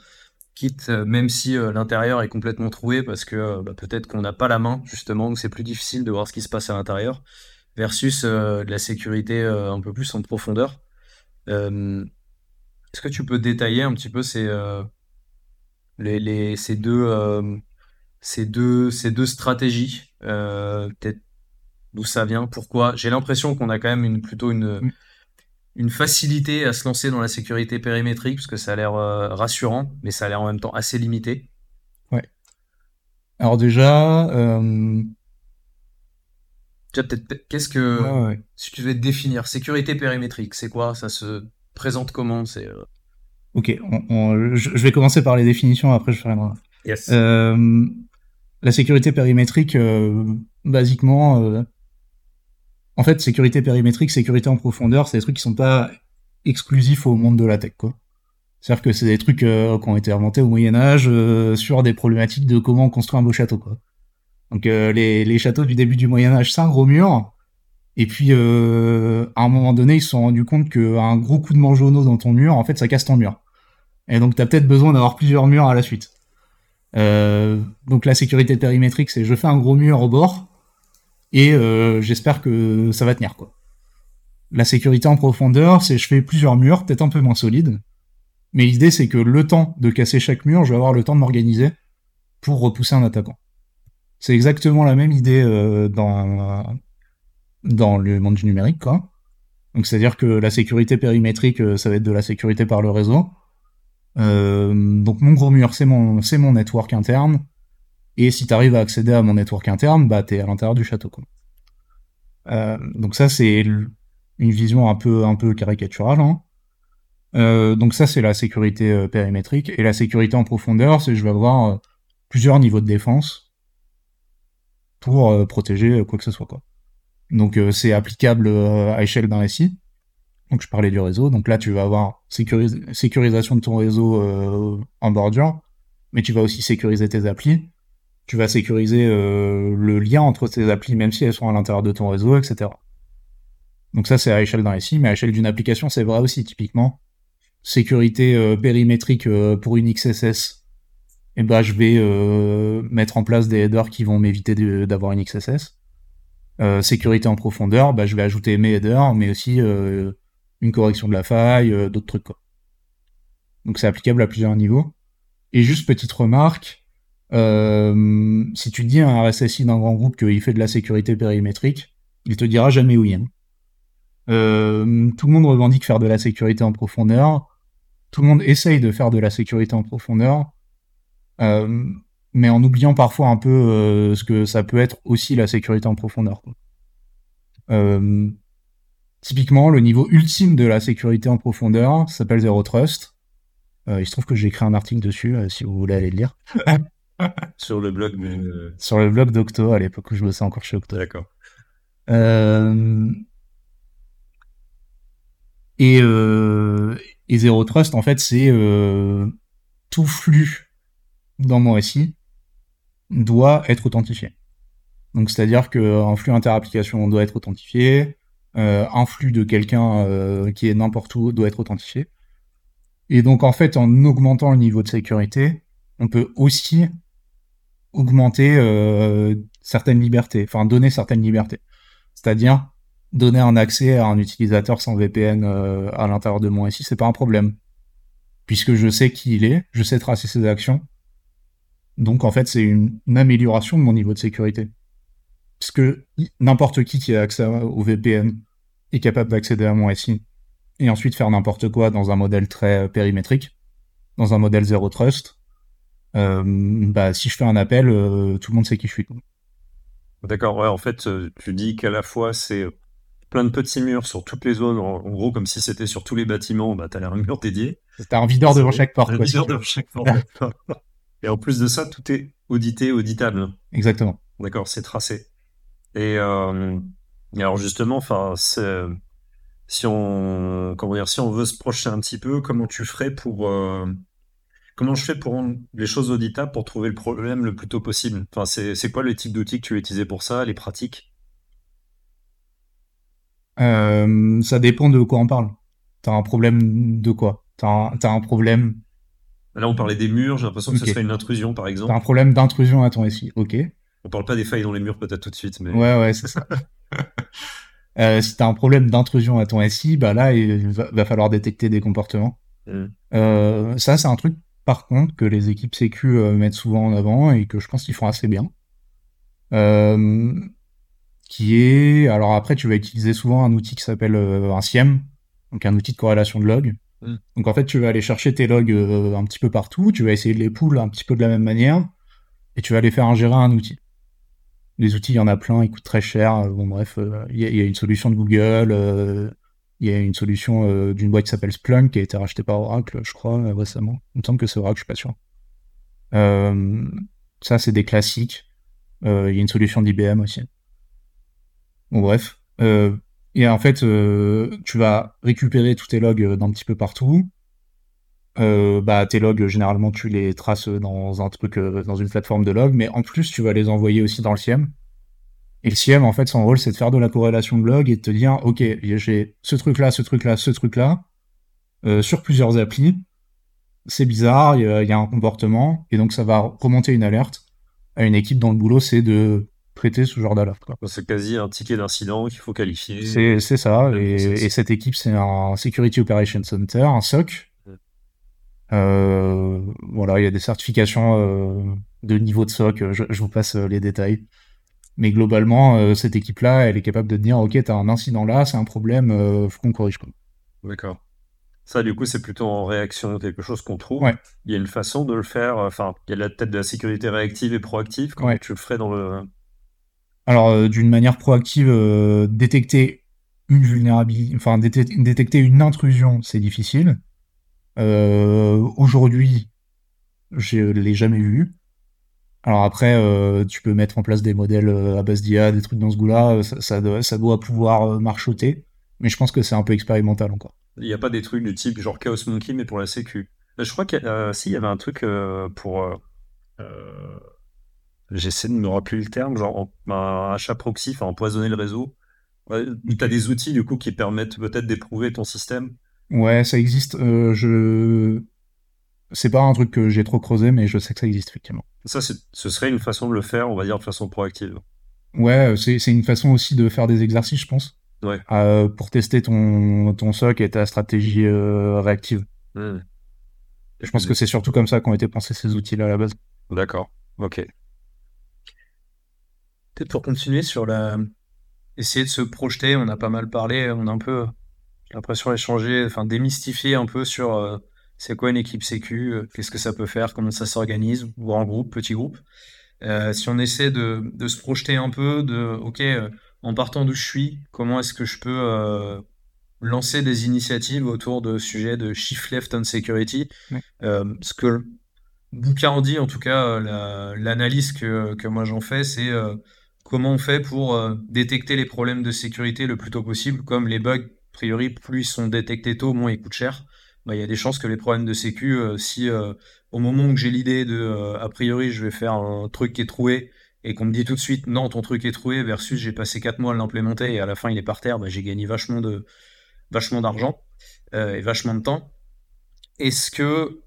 quitte euh, même si l'intérieur est complètement troué parce que bah, peut-être qu'on n'a pas la main justement, donc c'est plus difficile de voir ce qui se passe à l'intérieur, versus euh, de la sécurité euh, un peu plus en profondeur. Euh, Est-ce que tu peux détailler un petit peu ces, les, les- ces deux, ces deux, ces deux stratégies, peut-être d'où ça vient, pourquoi? J'ai l'impression qu'on a quand même une, plutôt une, Mm. une facilité à se lancer dans la sécurité périmétrique, parce que ça a l'air euh, rassurant, mais ça a l'air en même temps assez limité. Alors déjà, euh, Déjà, peut-être, qu'est-ce que, ouais, ouais. si tu devais te définir, sécurité périmétrique, c'est quoi? Ça se présente comment? C'est, euh, ok, on- on- je, je vais commencer par les définitions, après je ferai un... Yes. Euh, la sécurité périmétrique, euh, basiquement, euh, en fait, sécurité périmétrique, sécurité en profondeur, c'est des trucs qui sont pas exclusifs au monde de la tech, quoi. C'est-à-dire que c'est des trucs euh, qui ont été inventés au Moyen Âge euh, sur des problématiques de comment construire un beau château, quoi. Donc euh, les, châteaux du début du Moyen Âge, c'est un gros mur. Et puis euh, à un moment donné, ils se sont rendus compte qu'un gros coup de mangeonneau dans ton mur, en fait, ça casse ton mur. Et donc t'as peut-être besoin d'avoir plusieurs murs à la suite. Euh, donc la sécurité périmétrique, c'est je fais un gros mur au bord et euh, j'espère que ça va tenir quoi. La sécurité en profondeur, c'est je fais plusieurs murs, peut-être un peu moins solides, mais l'idée c'est que le temps de casser chaque mur, je vais avoir le temps de m'organiser pour repousser un attaquant. C'est exactement la même idée euh, dans dans le monde du numérique quoi. Donc c'est-à-dire que la sécurité périmétrique, euh, ça va être de la sécurité par le réseau. Euh, donc mon gros mur, c'est mon, c'est mon network interne. Et si tu arrives à accéder à mon network interne, bah t'es à l'intérieur du château. Quoi. Euh, donc ça c'est une vision un peu un peu caricaturale. Hein. Euh, donc ça c'est la sécurité euh, périmétrique et la sécurité en profondeur, c'est je vais avoir euh, plusieurs niveaux de défense pour euh, protéger euh, quoi que ce soit quoi. Donc euh, c'est applicable à échelle d'un SI. Donc je parlais du réseau. Donc là tu vas avoir sécuris- sécurisation de ton réseau euh, en bordure, mais tu vas aussi sécuriser tes applis. Tu vas sécuriser euh, le lien entre tes applis, même si elles sont à l'intérieur de ton réseau, etc. Donc ça c'est à échelle d'un SI, mais à échelle d'une application c'est vrai aussi typiquement. Sécurité euh, périmétrique pour une XSS. Et ben je vais euh, mettre en place des headers qui vont m'éviter d'avoir une XSS. Euh, sécurité en profondeur, bah, je vais ajouter mes headers, mais aussi euh, une correction de la faille, d'autres trucs. Donc c'est applicable à plusieurs niveaux. Et juste petite remarque, si tu dis à un RSSI d'un grand groupe qu'il fait de la sécurité périmétrique, il te dira jamais oui. hein. Tout le monde revendique faire de la sécurité en profondeur. Tout le monde essaye de faire de la sécurité en profondeur. Euh, mais en oubliant parfois un peu euh, ce que ça peut être aussi la sécurité en profondeur. Euh, typiquement, le niveau ultime de la sécurité en profondeur s'appelle Zero Trust. Il se trouve que j'ai écrit un article dessus, si vous voulez aller le lire, Sur le blog, sur le blog d'Octo, à l'époque où je bossais encore chez Octo. D'accord. Euh, et, euh, et Zero Trust, en fait, c'est euh, tout flux dans mon SI doit être authentifié. Donc, c'est-à-dire qu'un flux inter-application doit être authentifié, euh, un flux de quelqu'un euh, qui est n'importe où doit être authentifié. Et donc, en fait, en augmentant le niveau de sécurité, on peut aussi augmenter euh, certaines libertés, enfin donner certaines libertés. C'est-à-dire donner un accès à un utilisateur sans VPN euh, à l'intérieur de mon SI, c'est pas un problème. Puisque je sais qui il est, je sais tracer ses actions. Donc en fait, c'est une, une amélioration de mon niveau de sécurité. Puisque i- n'importe qui qui a accès au VPN est capable d'accéder à mon SI et ensuite faire n'importe quoi dans un modèle très euh, périmétrique, dans un modèle zéro trust. Euh, bah, si je fais un appel, euh, tout le monde sait qui je suis. D'accord, ouais, en fait, tu dis qu'à la fois c'est plein de petits murs sur toutes les zones, en, gros, comme si c'était sur tous les bâtiments, bah t'as l'air un mur dédié. T'as un videur devant chaque porte. un tu veux. devant chaque porte. Et en plus de ça, tout est audité, auditable. Exactement. D'accord, c'est tracé. Et, euh, et alors justement, enfin, si on, comment dire, si on veut se projeter un petit peu, comment tu ferais pour, euh, comment je fais pour rendre les choses auditables pour trouver le problème le plus tôt possible? Enfin, c'est, quoi le type d'outils que tu vas utiliser pour ça, les pratiques? Euh, ça dépend de quoi on parle. T'as un problème de quoi? T'as un, t'as un problème, Là, on parlait des murs, j'ai l'impression que ce serait une intrusion, par exemple. un problème d'intrusion à ton SI. Ok. On parle pas des failles dans les murs peut-être tout de suite, mais Ouais, ouais, c'est ça. euh, si t'as un problème d'intrusion à ton SI, bah là, il va, va falloir détecter des comportements. Euh, ça, c'est un truc, par contre, que les équipes sécu euh, mettent souvent en avant et que je pense qu'ils font assez bien. Euh, qui est, alors après, tu vas utiliser souvent un outil qui s'appelle un SIEM, donc un outil de corrélation de log. Mm. Donc en fait, tu vas aller chercher tes logs un petit peu partout, tu vas essayer de les pool un petit peu de la même manière, et tu vas les faire ingérer un outil. Les outils, il y en a plein, ils coûtent très cher. Bon bref, il y, a une solution de Google, il y a une solution euh, d'une boîte qui s'appelle Splunk qui a été rachetée par Oracle, je crois, euh, récemment. Il me semble que c'est Oracle, je suis pas sûr. Euh, ça, c'est des classiques. il y a une solution d'IBM aussi. Bon, bref. Et en fait, tu vas récupérer tous tes logs d'un petit peu partout. bah, tes logs, généralement, tu les traces dans un truc, une plateforme de log, mais en plus, tu vas les envoyer aussi dans le SIEM. Et le CIEM, en fait, son rôle, c'est de faire de la corrélation de log et de te dire, OK, j'ai ce truc-là, ce truc-là, ce truc-là, euh, sur plusieurs applis. C'est bizarre, il y, a un comportement, et donc ça va remonter une alerte à une équipe dont le boulot, c'est de traiter ce genre d'alerte. C'est quasi un ticket d'incident qu'il faut qualifier. C'est ça, et, cette équipe, c'est un Security Operations Center, un SOC. Euh, voilà, il y a des certifications euh, de niveau de SOC, je vous passe les détails. Mais globalement, euh, cette équipe-là, elle est capable de dire, OK, tu as un incident là, c'est un problème, euh, faut qu'on corrige. D'accord. Ça, du coup, c'est plutôt en réaction à quelque chose qu'on trouve. Ouais. Il y a une façon de le faire. Enfin, il y a la tête de la sécurité réactive et proactive. Comment tu le ferais dans le. Alors, euh, d'une manière proactive, détecter une vulnérabilité, enfin, détecter une intrusion, c'est difficile. Aujourd'hui, je l'ai jamais vu. Alors après, euh, tu peux mettre en place des modèles euh, à base d'IA, des trucs dans ce goût-là, euh, ça, doit, pouvoir marchoter, mais je pense que c'est un peu expérimental encore. Il n'y a pas des trucs du type genre Chaos Monkey, mais pour la sécu. Je crois qu'il y, y avait un truc pour... J'essaie de me rappeler le terme, genre un achat proxy, enfin empoisonner le réseau. tu as des outils du coup qui permettent peut-être d'éprouver ton système? Ouais, ça existe. je c'est pas un truc que j'ai trop creusé, mais je sais que ça existe effectivement. Ça, ce serait une façon de le faire, on va dire, de façon proactive. Ouais, c'est une façon aussi de faire des exercices, je pense. Ouais. Euh, pour tester ton, ton SOC et ta stratégie euh, réactive. Hmm. Je pense que c'est surtout comme ça qu'ont été pensés ces outils-là à la base. D'accord, ok. Peut-être pour continuer sur la. Essayer de se projeter, on a pas mal parlé, on a un peu, j'ai l'impression, échangé, enfin démystifié un peu sur euh, c'est quoi une équipe sécu, euh, qu'est-ce que ça peut faire, comment ça s'organise, grand groupe, petit groupe. Euh, si on essaie de, de, se projeter un peu, de ok, euh, en partant d'où je suis, comment est-ce que je peux lancer des initiatives autour de sujets de shift left on security, ce que en dit, en tout cas, l'analyse que, que, moi j'en fais, c'est comment on fait pour détecter les problèmes de sécurité le plus tôt possible, comme les bugs, a priori, plus ils sont détectés tôt, moins ils coûtent cher. Bah, il y a des chances que les problèmes de sécu, euh, si euh, au moment où j'ai l'idée de, euh, a priori, je vais faire un truc qui est troué, et qu'on me dit tout de suite, non, ton truc est troué, versus j'ai passé 4 mois à l'implémenter, et à la fin il est par terre, bah, j'ai gagné vachement de vachement d'argent et vachement de temps. Est-ce que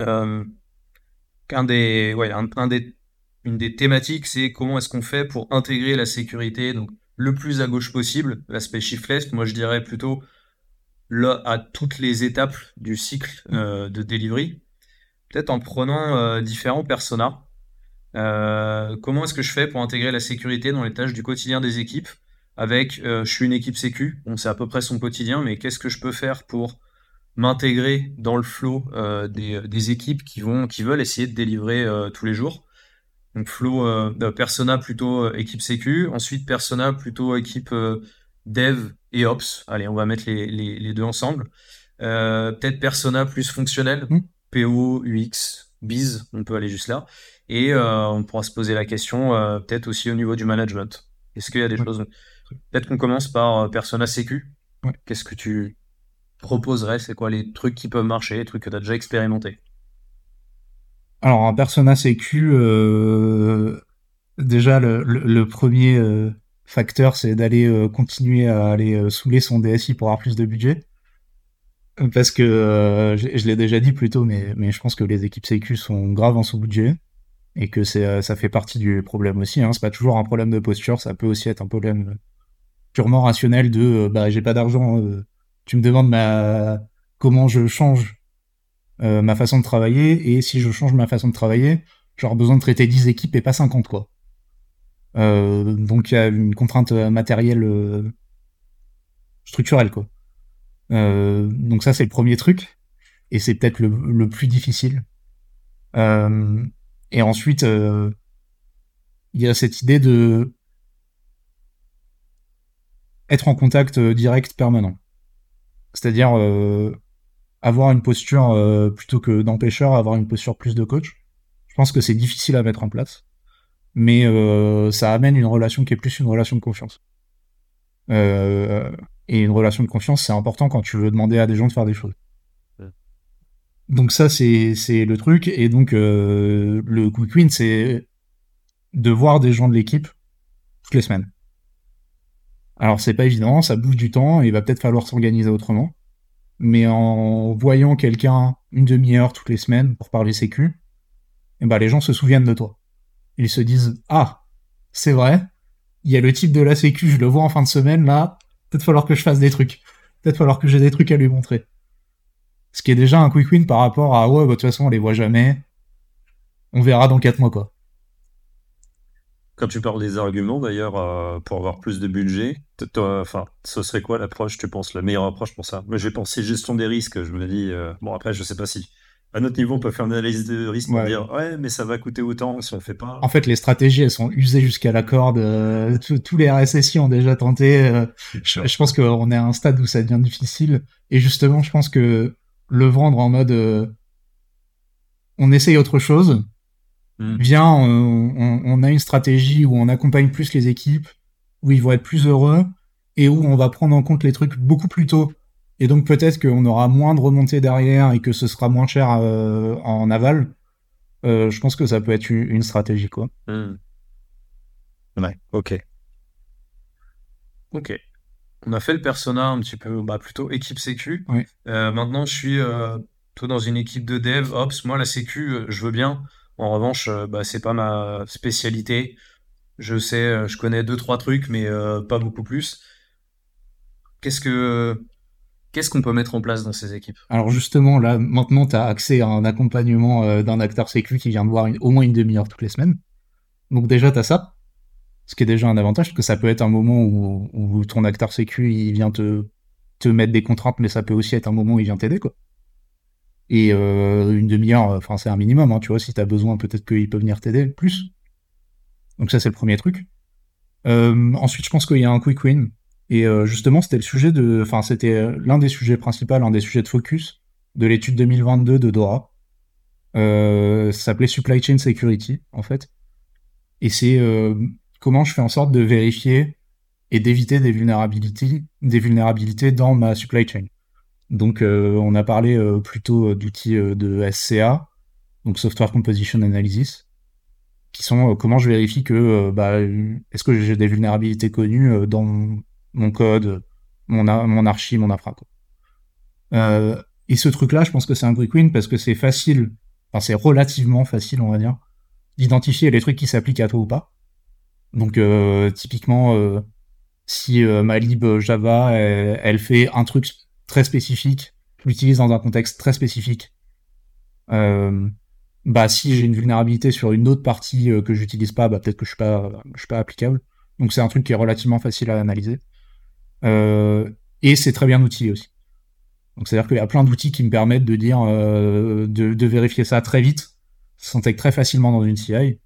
un, des, une des thématiques, c'est comment est-ce qu'on fait pour intégrer la sécurité donc le plus à gauche possible, l'aspect shiftless. Moi, je dirais plutôt à toutes les étapes du cycle euh, de delivery, peut-être en prenant euh, différents personas. Euh, comment est-ce que je fais pour intégrer la sécurité dans les tâches du quotidien des équipes? Avec je suis une équipe sécu, on sait à peu près son quotidien, mais qu'est-ce que je peux faire pour m'intégrer dans le flow des, équipes qui veulent essayer de délivrer tous les jours? Donc flow de persona plutôt équipe sécu, ensuite persona plutôt équipe dev et ops. Allez, on va mettre les, deux ensemble. Euh, peut-être persona plus fonctionnel, hmm. PO, UX, biz, on peut aller juste là. Et euh, on pourra se poser la question euh, peut-être aussi au niveau du management. Est-ce qu'il y a des choses? Peut-être qu'on commence par persona sécu. Qu'est-ce que tu proposerais? C'est quoi les trucs qui peuvent marcher, les trucs que tu as déjà expérimenté Alors, un persona sécu, déjà le premier facteur, c'est d'aller euh, continuer à aller euh, saouler son DSI pour avoir plus de budget. Parce que euh, je, l'ai déjà dit plus tôt, mais, je pense que les équipes sécu sont graves en sous-budget et que c'est ça fait partie du problème aussi. Hein. C'est pas toujours un problème de posture, ça peut aussi être un problème purement rationnel de bah j'ai pas d'argent, tu me demandes ma comment je change euh, ma façon de travailler, et si je change ma façon de travailler, j'aurai besoin de traiter 10 équipes et pas 50, quoi. Euh, donc il y a une contrainte matérielle euh, structurelle, quoi. Euh, donc ça, c'est le premier truc, et c'est peut-être le, plus difficile. Euh, et ensuite, il y a cette idée de être en contact direct permanent. C'est-à-dire euh, avoir une posture euh, plutôt que d'empêcheur, avoir une posture plus de coach. Je pense que c'est difficile à mettre en place, mais euh, ça amène une relation qui est plus une relation de confiance. Euh, et une relation de confiance, c'est important quand tu veux demander à des gens de faire des choses. Donc ça, c'est le truc. Et donc euh, le quick win, c'est de voir des gens de l'équipe toutes les semaines. Alors c'est pas évident, ça bouge du temps, il va peut-être falloir s'organiser autrement mais en voyant quelqu'un une demi-heure toutes les semaines pour parler sécu, eh ben les gens se souviennent de toi. Ils se disent ah c'est vrai, il y a le type de la sécu, je le vois en fin de semaine là, peut-être falloir que je fasse des trucs, peut-être falloir que j'ai des trucs à lui montrer. Ce qui est déjà un quick win par rapport à ouais bah, de toute façon on les voit jamais, on verra dans quatre mois quoi. Quand tu parles des arguments, d'ailleurs, euh, pour avoir plus de budget, enfin, ce serait quoi l'approche, tu penses, la meilleure approche pour ça? Moi, j'ai pensé gestion des risques. Je me dis, euh, bon, après, je sais pas si à notre niveau, on peut faire une analyse de risque pour dire, ouais, mais ça va coûter autant si on le fait pas. En fait, les stratégies, elles sont usées jusqu'à la corde. Euh, tous les RSSI ont déjà tenté. je, je, pense qu'on est à un stade où ça devient difficile. Et justement, je pense que le vendre en mode, on essaye autre chose Mm. Viens, on, a une stratégie où on accompagne plus les équipes, où ils vont être plus heureux et où on va prendre en compte les trucs beaucoup plus tôt. Et donc peut-être qu'on aura moins de remontées derrière et que ce sera moins cher euh, en aval. Euh, je pense que ça peut être une, stratégie, quoi. Mm. Ouais, ok. Ok. On a fait le persona un petit peu, bah, plutôt équipe sécu. Euh, maintenant, je suis tout dans une équipe de dev, ops. Moi, la sécu, je veux bien. En revanche, euh, bah, c'est pas ma spécialité. Je sais, euh, je connais deux, trois trucs, mais euh, pas beaucoup plus. Qu'est-ce que qu'est-ce qu'on peut mettre en place dans ces équipes? Alors justement, là, maintenant, tu as accès à un accompagnement d'un acteur sécu qui vient de voir au moins une demi-heure toutes les semaines. Donc déjà, tu as ça, ce qui est déjà un avantage, parce que ça peut être un moment où, où ton acteur sécu, il vient te, te mettre des contraintes, mais ça peut aussi être un moment où il vient t'aider, quoi. Et euh, une demi-heure, enfin c'est un minimum, hein, tu vois, si t'as besoin, peut-être qu'il peut venir t'aider plus. Donc ça c'est le premier truc. Euh, ensuite, je pense qu'il y a un quick win. Et euh, justement, c'était le sujet de, enfin c'était l'un des sujets principaux, l'un des sujets de focus de l'étude 2022 de Dora. ça s'appelait Supply Chain Security, en fait. Et c'est comment je fais en sorte de vérifier et d'éviter des vulnérabilités, des vulnérabilités dans ma supply chain. Donc, euh, on a parlé euh, plutôt euh, d'outils de SCA, donc Software Composition Analysis, qui sont comment je vérifie que bah, est-ce que j'ai des vulnérabilités connues dans mon, code, mon, mon archi, mon infra. et ce truc-là, je pense que c'est un quick win parce que c'est facile, enfin c'est relativement facile, on va dire, d'identifier les trucs qui s'appliquent à toi ou pas. Donc typiquement, si ma lib Java elle, fait un truc très spécifique, je l'utilise dans un contexte très spécifique. Euh, bah si j'ai une vulnérabilité sur une autre partie euh, que j'utilise pas, bah peut-être que je suis pas, je suis pas applicable. Donc c'est un truc qui est relativement facile à analyser. Euh, et c'est très bien outillé aussi. Donc c'est-à-dire qu'il y a plein d'outils qui me permettent de dire, de, vérifier ça très vite, s'intègre très facilement dans une CI.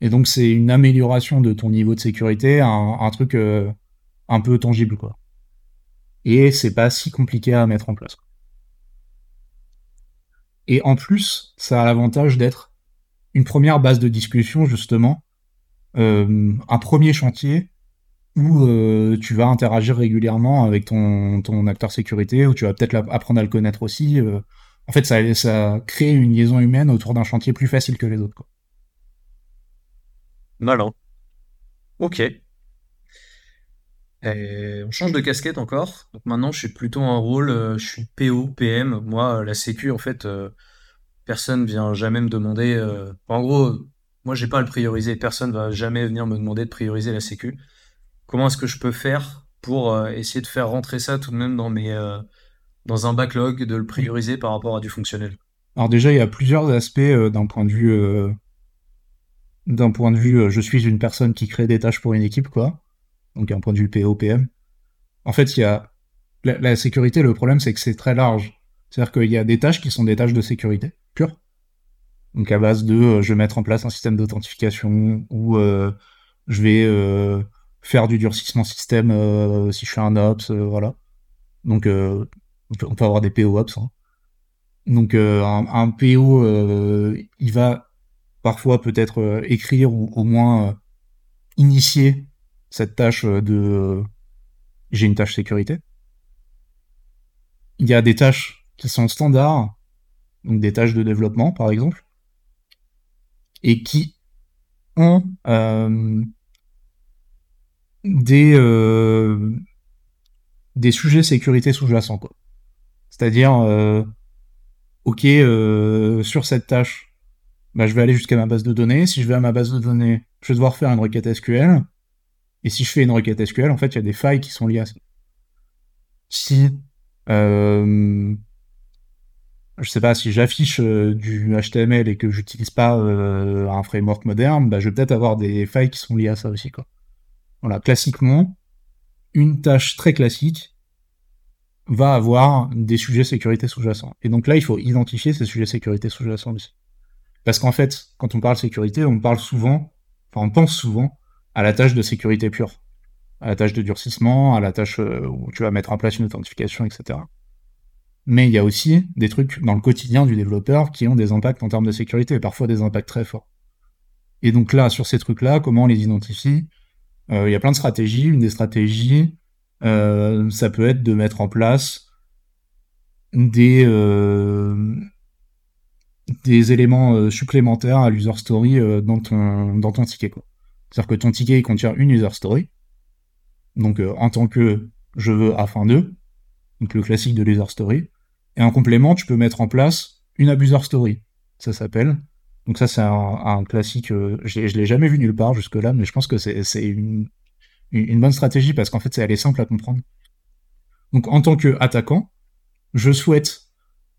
Et donc c'est une amélioration de ton niveau de sécurité, un, un truc un peu tangible quoi et c'est pas si compliqué à mettre en place. Et en plus, ça a l'avantage d'être une première base de discussion, justement, euh, un premier chantier où euh, tu vas interagir régulièrement avec ton, ton acteur sécurité, où tu vas peut-être apprendre à le connaître aussi. Euh. En fait, ça, ça crée une liaison humaine autour d'un chantier plus facile que les autres. Malin. Ok on change de casquette encore. Donc maintenant, je suis plutôt un rôle, euh, je suis PO, PM. Moi, la sécu, en fait, euh, personne vient jamais me demander. Euh, en gros, moi, j'ai pas à le prioriser. Personne va jamais venir me demander de prioriser la sécu. Comment est-ce que je peux faire pour essayer de faire rentrer ça tout de même dans mes dans un backlog, de le prioriser par rapport à du fonctionnel? Alors déjà, il y a plusieurs aspects d'un point de vue d'un point de vue je suis une personne qui crée des tâches pour une équipe quoi. Donc un point de vue PO/PM. En fait, il y a la, sécurité, le problème c'est que c'est très large. C'est-à-dire qu'il y a des tâches qui sont des tâches de sécurité pure. Donc à base de je vais mettre en place un système d'authentification ou je vais faire du durcissement système si je fais un ops, voilà. Donc on peut, avoir des PO ops. Hein. Donc un, PO, il va parfois peut-être écrire ou au moins initier cette tâche de j'ai une tâche sécurité. Il y a des tâches qui sont standards, donc des tâches de développement par exemple, et qui ont des, euh, des sujets sécurité sous-jacents. C'est-à-dire, euh, ok, euh, sur cette tâche, bah, je vais aller jusqu'à ma base de données. Si je vais à ma base de données, je vais devoir faire une requête SQL. Et si je fais une requête SQL, en fait, il y a des failles qui sont liées à ça. Si, euh, je sais pas, si j'affiche du HTML et que j'utilise pas un framework moderne, bah, je vais peut-être avoir des failles qui sont liées à ça aussi, quoi. Voilà, classiquement, une tâche très classique va avoir des sujets sécurité sous-jacents. Et donc là, il faut identifier ces sujets sécurité sous-jacents aussi. Parce qu'en fait, quand on parle sécurité, on parle souvent, enfin on pense souvent à la tâche de sécurité pure, à la tâche de durcissement, à la tâche euh, où tu vas mettre en place une authentification, etc. Mais il y a aussi des trucs dans le quotidien du développeur qui ont des impacts en termes de sécurité, et parfois des impacts très forts. Et donc là, sur ces trucs-là, comment on les identifie? Euh, il y a plein de stratégies. Une des stratégies, euh, ça peut être de mettre en place des, éléments supplémentaires à l'user story dans, ton, dans ton ticket. C'est-à-dire que ton ticket contient une user story. Donc en tant que je veux à fin 2, donc le classique de l'user story. Et en complément, tu peux mettre en place une abuser story. Ça s'appelle. Donc ça, c'est un, classique. Euh, je, je l'ai jamais vu nulle part jusque-là, mais je pense que c'est une, bonne stratégie parce qu'en fait, elle est simple à comprendre. Donc en tant qu'attaquant, je souhaite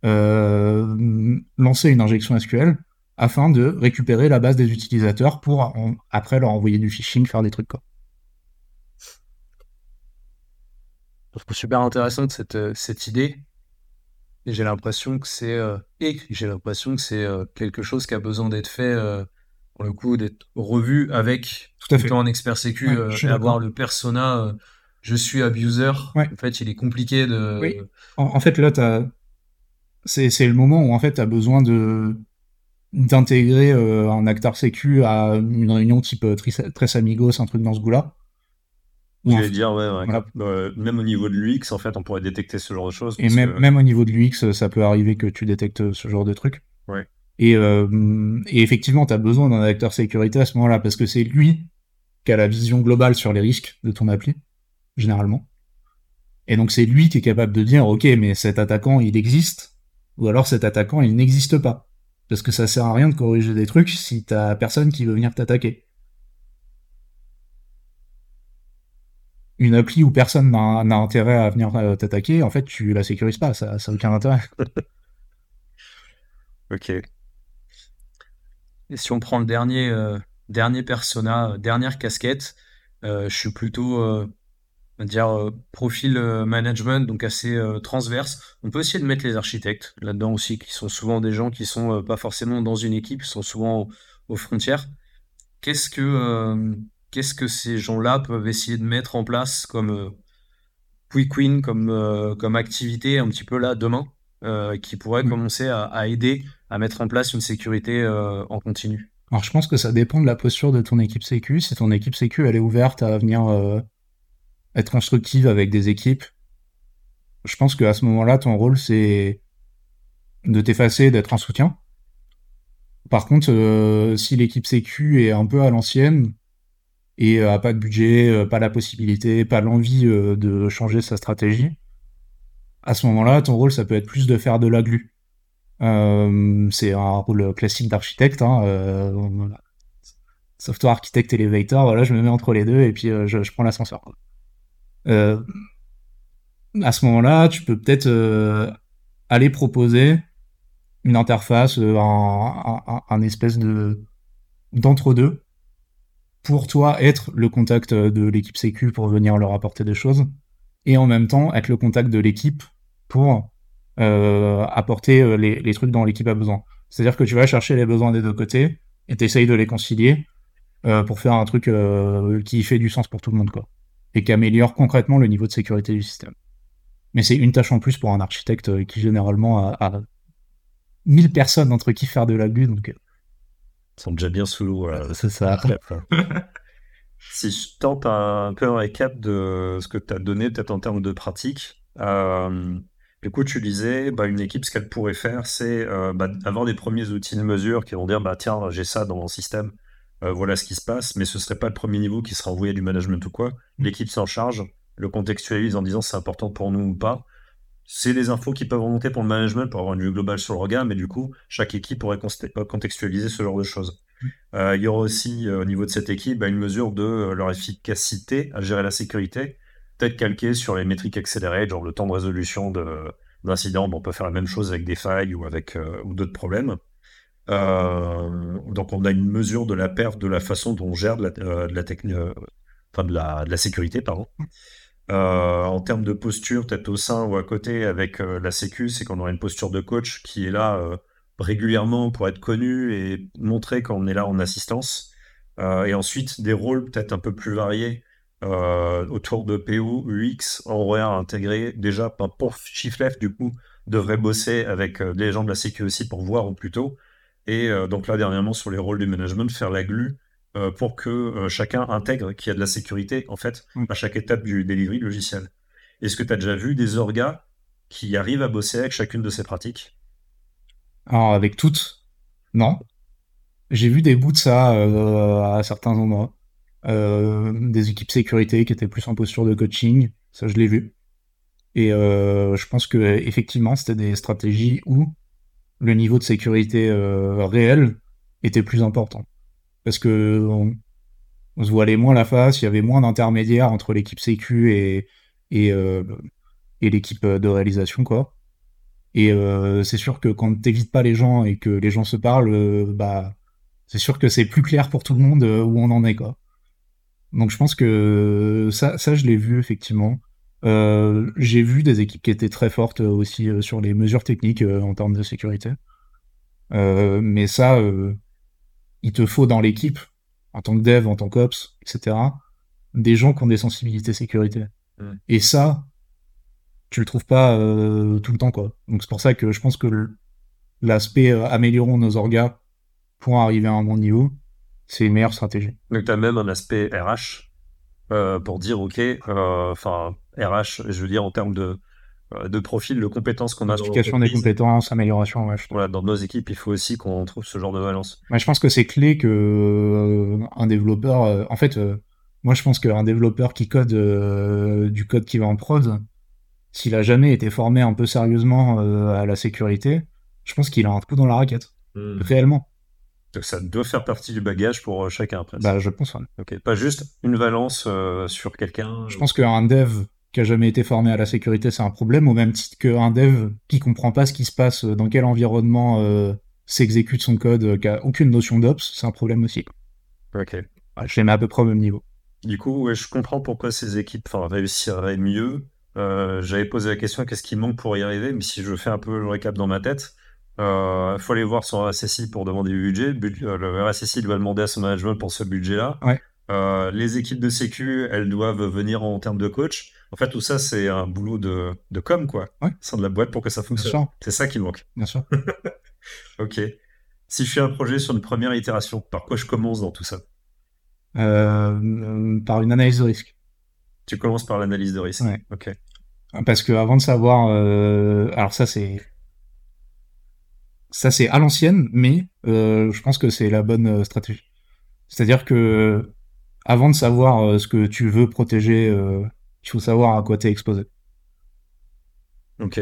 euh, lancer une injection SQL afin de récupérer la base des utilisateurs pour après leur envoyer du phishing, faire des trucs quoi. super intéressante cette, euh, cette idée. Et j'ai l'impression que c'est euh, et j'ai l'impression que c'est euh, quelque chose qui a besoin d'être fait euh, pour le coup d'être revu avec tout à fait un expert sécu et avoir le persona je suis abuser. En fait, il est compliqué de. Oui. En, fait, là, c'est c'est le moment où en fait t'as besoin de d'intégrer un acteur sécu à une réunion type très Amigos, un truc dans ce goût-là. Je vais dire, ouais, ouais. même au niveau de l'UX, en fait, on pourrait détecter ce genre de choses. Et même, même au niveau de l'UX, ça peut arriver que tu détectes ce genre de truc. Ouais. Et, euh, et effectivement, tu as besoin d'un acteur sécurité à ce moment-là, parce que c'est lui qui a la vision globale sur les risques de ton appli, généralement. Et donc c'est lui qui est capable de dire, ok, mais cet attaquant, il existe, ou alors cet attaquant, il n'existe pas. Parce que ça sert à rien de corriger des trucs si t'as personne qui veut venir t'attaquer. une appli où personne n'a intérêt à venir euh, t'attaquer, en fait, tu la sécurises pas, ça n'a aucun intérêt. ok. Et si on prend le dernier, euh, dernier persona, euh, dernière casquette, je suis plutôt, on va dire, profil management, donc assez transverse. On peut essayer de mettre les architectes là-dedans aussi, qui sont souvent des gens qui sont pas forcément dans une équipe, qui sont souvent aux frontières. Qu'est-ce que qu'est-ce que ces gens-là peuvent essayer de mettre en place comme euh, quick win, comme, euh, comme activité un petit peu là demain, euh, qui pourrait mm. commencer à, aider à mettre en place une sécurité en continu? Alors je pense que ça dépend de la posture de ton équipe sécu. Si ton équipe sécu elle est ouverte à venir être constructive avec des équipes, je pense qu'à ce moment-là, ton rôle c'est de t'effacer, d'être un soutien. Par contre, si l'équipe sécu est un peu à l'ancienne, et euh, a pas de budget, euh, pas la possibilité, pas l'envie euh, de changer sa stratégie, à ce moment-là, ton rôle, ça peut être plus de faire de la glu. c'est un rôle classique d'architecte. Hein, Software architecte elevator, voilà, je me mets entre les deux et puis je, prends l'ascenseur. À ce moment-là, tu peux peut-être euh, aller proposer une interface, euh, un, espèce de d'entre-deux pour toi être le contact de l'équipe sécu pour venir leur apporter des choses et en même temps être le contact de l'équipe pour euh, apporter euh, les, trucs dont l'équipe a besoin. C'est-à-dire que tu vas chercher les besoins des deux côtés et t'essayes de les concilier euh, pour faire un truc euh, qui fait du sens pour tout le monde, quoi. Et qui améliore concrètement le niveau de sécurité du système. Mais c'est une tâche en plus pour un architecte euh, qui généralement a, a 1000 personnes entre qui faire de la GLU, donc... Ils sont déjà bien sous l'eau. C'est ça. si je tente un, peu un récap de ce que tu as donné, peut-être en termes de pratique, euh, du coup, tu disais, bah, une équipe, ce qu'elle pourrait faire, c'est euh, bah, avoir des premiers outils de mesure qui vont dire, bah, tiens, j'ai ça dans mon système, euh, voilà ce qui se passe, mais ce serait pas le premier niveau qui sera envoyé du management ou quoi. L'équipe s'en charge, le contextualise en disant c'est important pour nous ou pas. C'est des infos qui peuvent remonter pour le management pour avoir une vue globale sur le regard, mais du coup, chaque équipe pourrait contextualiser ce genre de choses. Euh, il y aura aussi, euh, au niveau de cette équipe, bah, une mesure de euh, leur efficacité à gérer la sécurité, peut-être calquée sur les métriques accélérées, genre le temps de résolution d'incidents. on peut faire la même chose avec des failles ou avec ou d'autres problèmes. Donc, on a une mesure de la perte de la façon dont on gère de la, la technique, enfin de la, sécurité, en termes de posture, peut-être au sein ou à côté avec la sécu, c'est qu'on aura une posture de coach qui est là régulièrement pour être connu et montrer qu'on est là en assistance. Euh, et ensuite, des rôles peut-être un peu plus variés euh, autour de PO, UX, on aurait intégré déjà pour Chief du coup, devrait bosser avec euh, des gens de la sécu aussi pour voir au plus tôt. Et donc là, dernièrement, sur les rôles du management, faire la glue pour que chacun intègre qu'il y a de la sécurité, en fait, à chaque étape du delivery logiciel. Est-ce que tu as déjà vu des orgas qui arrivent à bosser avec chacune de ces pratiques? Alors, avec toutes, non. J'ai vu des bouts de ça euh, à certains endroits. Euh, des équipes sécurité qui étaient plus en posture de coaching, ça je l'ai vu. Et euh, je pense que effectivement c'était des stratégies où le niveau de sécurité euh, réel était plus important. Parce que on, se voilait moins la face, il y avait moins d'intermédiaires entre l'équipe sécu et, euh, l'équipe de réalisation, quoi. Et euh, c'est sûr que quand t'évites pas les gens et que les gens se parlent, bah c'est sûr que c'est plus clair pour tout le monde où on en est quoi. Donc je pense que ça, ça je l'ai vu effectivement. Euh, j'ai vu des équipes qui étaient très fortes aussi sur les mesures techniques en termes de sécurité. mais ça, il te faut dans l'équipe, en tant que dev, en tant qu'ops, etc., des gens qui ont des sensibilités sécurité. Mmh. Et ça, tu le trouves pas euh, tout le temps quoi. Donc c'est pour ça que je pense que l'aspect euh, améliorons nos orgas pour arriver à un bon niveau, c'est une meilleure stratégie. Donc tu as même un aspect RH euh, pour dire ok, euh, enfin RH, je veux dire en termes de euh, de profil, de compétences qu'on a. Modification des compétences, amélioration. Ouais, voilà, dans nos équipes, il faut aussi qu'on trouve ce genre de balance. Ouais, je pense que c'est clé que un développeur, en fait, moi je pense qu'un développeur qui code du code qui va en prod, s'il a jamais été formé un peu sérieusement à la sécurité, je pense qu'il a un coup dans la raquette. Mmh. Réellement. Donc ça doit faire partie du bagage pour euh, chacun après. Bah, je pense. Ouais. Ok, pas juste une valence euh, sur quelqu'un. Je pense qu'un dev qui a jamais été formé à la sécurité, c'est un problème, au même titre qu'un dev qui comprend pas ce qui se passe, dans quel environnement euh, s'exécute son code, qui a aucune notion d'ops, c'est un problème aussi. Ok. Ouais, je les mets à peu près au même niveau. Du coup, ouais, je comprends pourquoi ces équipes réussiraient mieux euh, j'avais posé la question qu'est-ce qui manque pour y arriver, mais si je fais un peu le récap dans ma tête, il euh, faut aller voir son RSSI pour demander du budget. Euh, le RSSI doit demander à son management pour ce budget-là. Ouais. Euh, les équipes de sécu, elles doivent venir en termes de coach. En fait, tout ça, c'est un boulot de, de com, quoi. Ouais. Sein de la boîte pour que ça fonctionne. C'est ça qui manque. Bien sûr. ok. Si je fais un projet sur une première itération, par quoi je commence dans tout ça? Euh, Par une analyse de risque. Tu commences par l'analyse de risque. Ouais. Ok. Parce que avant de savoir, euh, alors ça c'est ça c'est à l'ancienne, mais euh, je pense que c'est la bonne euh, stratégie. C'est-à-dire que avant de savoir euh, ce que tu veux protéger, il faut savoir à quoi t'es exposé. Ok.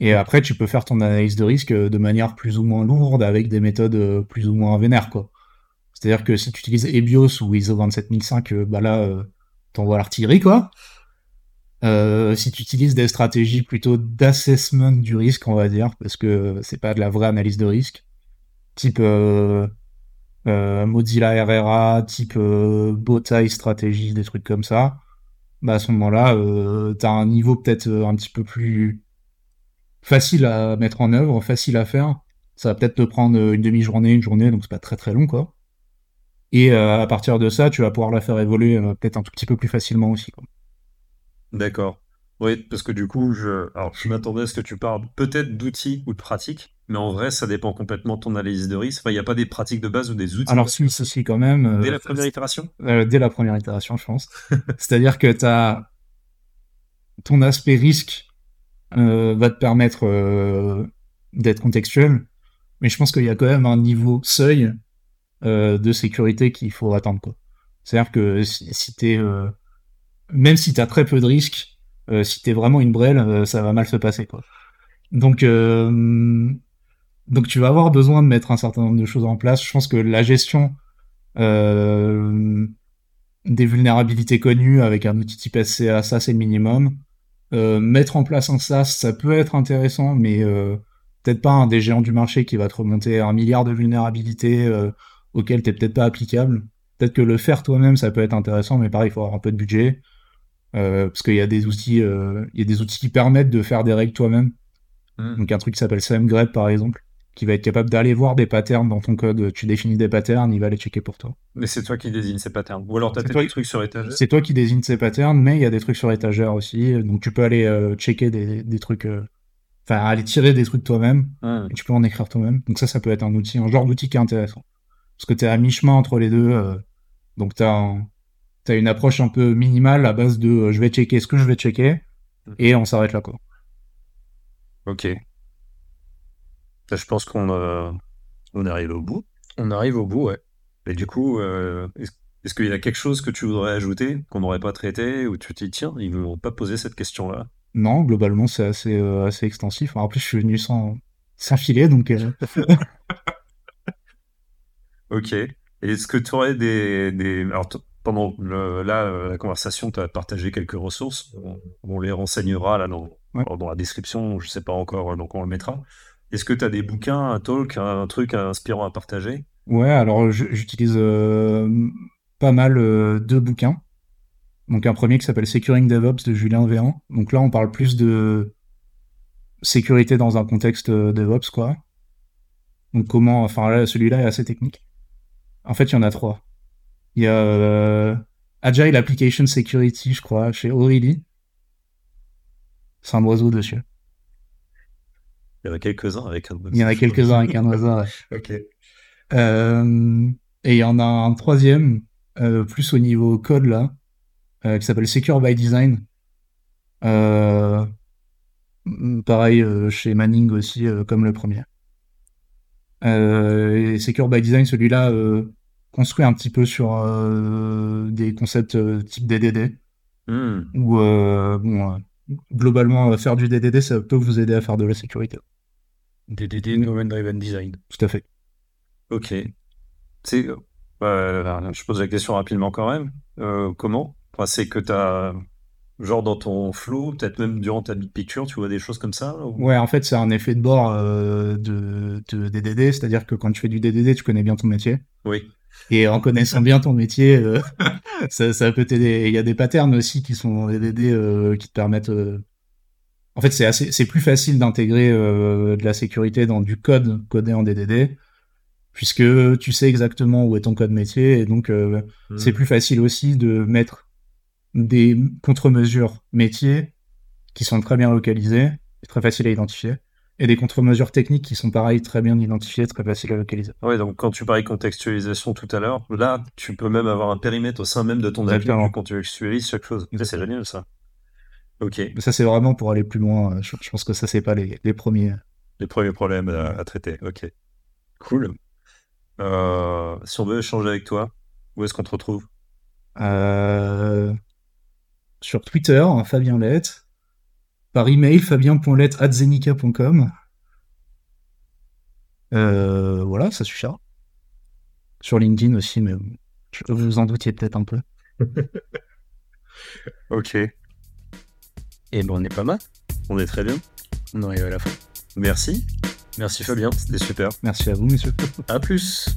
Et après, tu peux faire ton analyse de risque de manière plus ou moins lourde avec des méthodes plus ou moins vénères, quoi. C'est-à-dire que si tu utilises EBIOS ou ISO 27005, bah là, t'envoies l'artillerie, quoi. Euh, si tu utilises des stratégies plutôt d'assessment du risque, on va dire, parce que c'est pas de la vraie analyse de risque, type euh, euh, Mozilla RRA, type euh, Bowtie stratégie, des trucs comme ça, bah à ce moment-là, euh, t'as un niveau peut-être un petit peu plus facile à mettre en œuvre, facile à faire. Ça va peut-être te prendre une demi-journée, une journée, donc c'est pas très très long, quoi. Et à partir de ça, tu vas pouvoir la faire évoluer peut-être un tout petit peu plus facilement aussi. Quoi. D'accord. Oui, parce que du coup, je, alors, je m'attendais à ce que tu parles peut-être d'outils ou de pratiques, mais en vrai, ça dépend complètement de ton analyse de risque. Enfin, il n'y a pas des pratiques de base ou des outils. Alors si, si, quand même. euh, Dès la première itération? euh, dès la première itération, je pense. C'est-à-dire que as ton aspect risque euh, va te permettre d'être contextuel, mais je pense qu'il y a quand même un niveau seuil de sécurité qu'il faut attendre. quoi. C'est-à-dire que si, si t'es même si t'as très peu de risques, euh, si t'es vraiment une brêle, euh, ça va mal se passer. quoi. Donc euh, donc tu vas avoir besoin de mettre un certain nombre de choses en place. Je pense que la gestion des vulnérabilités connues avec un outil type SCA, ça c'est le minimum. Mettre en place un SaaS, ça peut être intéressant, mais peut-être pas un des géants du marché qui va te remonter un milliard de vulnérabilités auxquelles t'es peut-être pas applicable. Peut-être que le faire toi-même, ça peut être intéressant, mais pareil, il faut avoir un peu de budget. Euh, parce qu'il y a des outils, euh, il y a des outils qui permettent de faire des règles toi-même. Hmm. Donc un truc qui s'appelle SameGrep par exemple, qui va être capable d'aller voir des patterns dans ton code. Tu définis des patterns, il va les checker pour toi. Mais c'est toi qui désignes ces patterns. Ou alors, tu as des trucs sur étagère. C'est toi qui désignes ces patterns, mais il y a des trucs sur étagère aussi. Donc tu peux aller euh, checker des, des trucs, euh, enfin aller tirer des trucs toi-même, Hmm. et tu peux en écrire toi-même. Donc ça, ça peut être un outil, un genre d'outil qui est intéressant. Parce que tu es à mi-chemin entre les deux. euh, donc tu as, une approche un peu minimale à base de euh, je vais checker ce que je vais checker, et on s'arrête là quoi. Ok. Là, je pense qu'on euh, on arrive au bout. On arrive au bout, ouais. Et du coup, euh, est-ce est-ce qu'il y a quelque chose que tu voudrais ajouter, qu'on n'aurait pas traité, ou tu te dis, tiens, ils ne m'ont pas posé cette question-là Non, globalement, c'est assez, euh, assez extensif. En plus, je suis venu sans, sans filet, donc euh, Ok. Et est-ce que tu aurais des, des... Alors, t- pendant le- là, euh, la conversation, tu as partagé quelques ressources. On, on les renseignera là dans, Ouais. dans la description, je sais pas encore, euh, donc on le mettra. Est-ce que tu as des bouquins, un talk, un truc inspirant à partager? Ouais, alors j'utilise euh, pas mal euh, deux bouquins. Donc un premier qui s'appelle Securing DevOps de Julien Véran. Donc là, on parle plus de sécurité dans un contexte DevOps, quoi. Donc comment, enfin là, celui-là est assez technique. En fait, il y en a trois. Il y a euh, Agile Application Security, je crois, chez O'Reilly. C'est un oiseau dessus. Il y en a quelques-uns avec un Il y en a quelques-uns avec un oiseau. ouais. Ok. Euh, et il y en a un troisième, euh, plus au niveau code là, euh, qui s'appelle Secure by Design. Pareil chez Manning aussi, comme le premier. Et Secure by Design, celui-là, construit un petit peu sur euh, des concepts euh, type DDD, Hmm. où euh, bon, euh, globalement, euh, faire du DDD, ça peut vous aider à faire de la sécurité. DDD, Domain Driven Design. Tout à fait. Ok. C'est, euh, euh, je pose la question rapidement quand même. Euh, comment? Enfin, c'est que tu as, genre dans ton flow, peut-être même durant ta big picture, tu vois des choses comme ça? ou- Ouais, en fait, c'est un effet de bord euh, de, de DDD, c'est-à-dire que quand tu fais du DDD, tu connais bien ton métier. Oui. Et en connaissant bien ton métier, euh, ça, ça peut t'aider. Il y a des patterns aussi qui sont DDD euh, qui te permettent. euh, En fait, c'est assez, c'est plus facile d'intégrer de la sécurité dans du code codé en DDD, puisque tu sais exactement où est ton code métier, et donc Hmm. c'est plus facile aussi de mettre des contre-mesures métiers qui sont très bien localisées, et très faciles à identifier, et des contre-mesures techniques qui sont pareil très bien identifiées, très faciles à localiser. Ouais, donc quand tu parlais contextualisation tout à l'heure, là, tu peux même avoir un périmètre au sein même de ton appli Exactement. tu contextualises chaque chose. Ça, C'est génial, ça. Ok. Mais ça, c'est vraiment pour aller plus loin. euh, Je, je pense que ça, c'est pas les, les premiers. Les premiers problèmes à, à traiter. Ok. Cool. Euh, si on veut échanger avec toi, où est-ce qu'on te retrouve? Euh, sur Twitter, hein, Fabien Lett. Par email, fabien.lett.zenica.com. Euh, voilà, ça suffira. Sur LinkedIn aussi, mais je- vous vous en doutiez peut-être un peu. Ok. Et ben on est pas mal. On est très bien. On arrive à la fin. Merci. Merci Fabien. C'était super. Merci à vous, messieurs. À plus.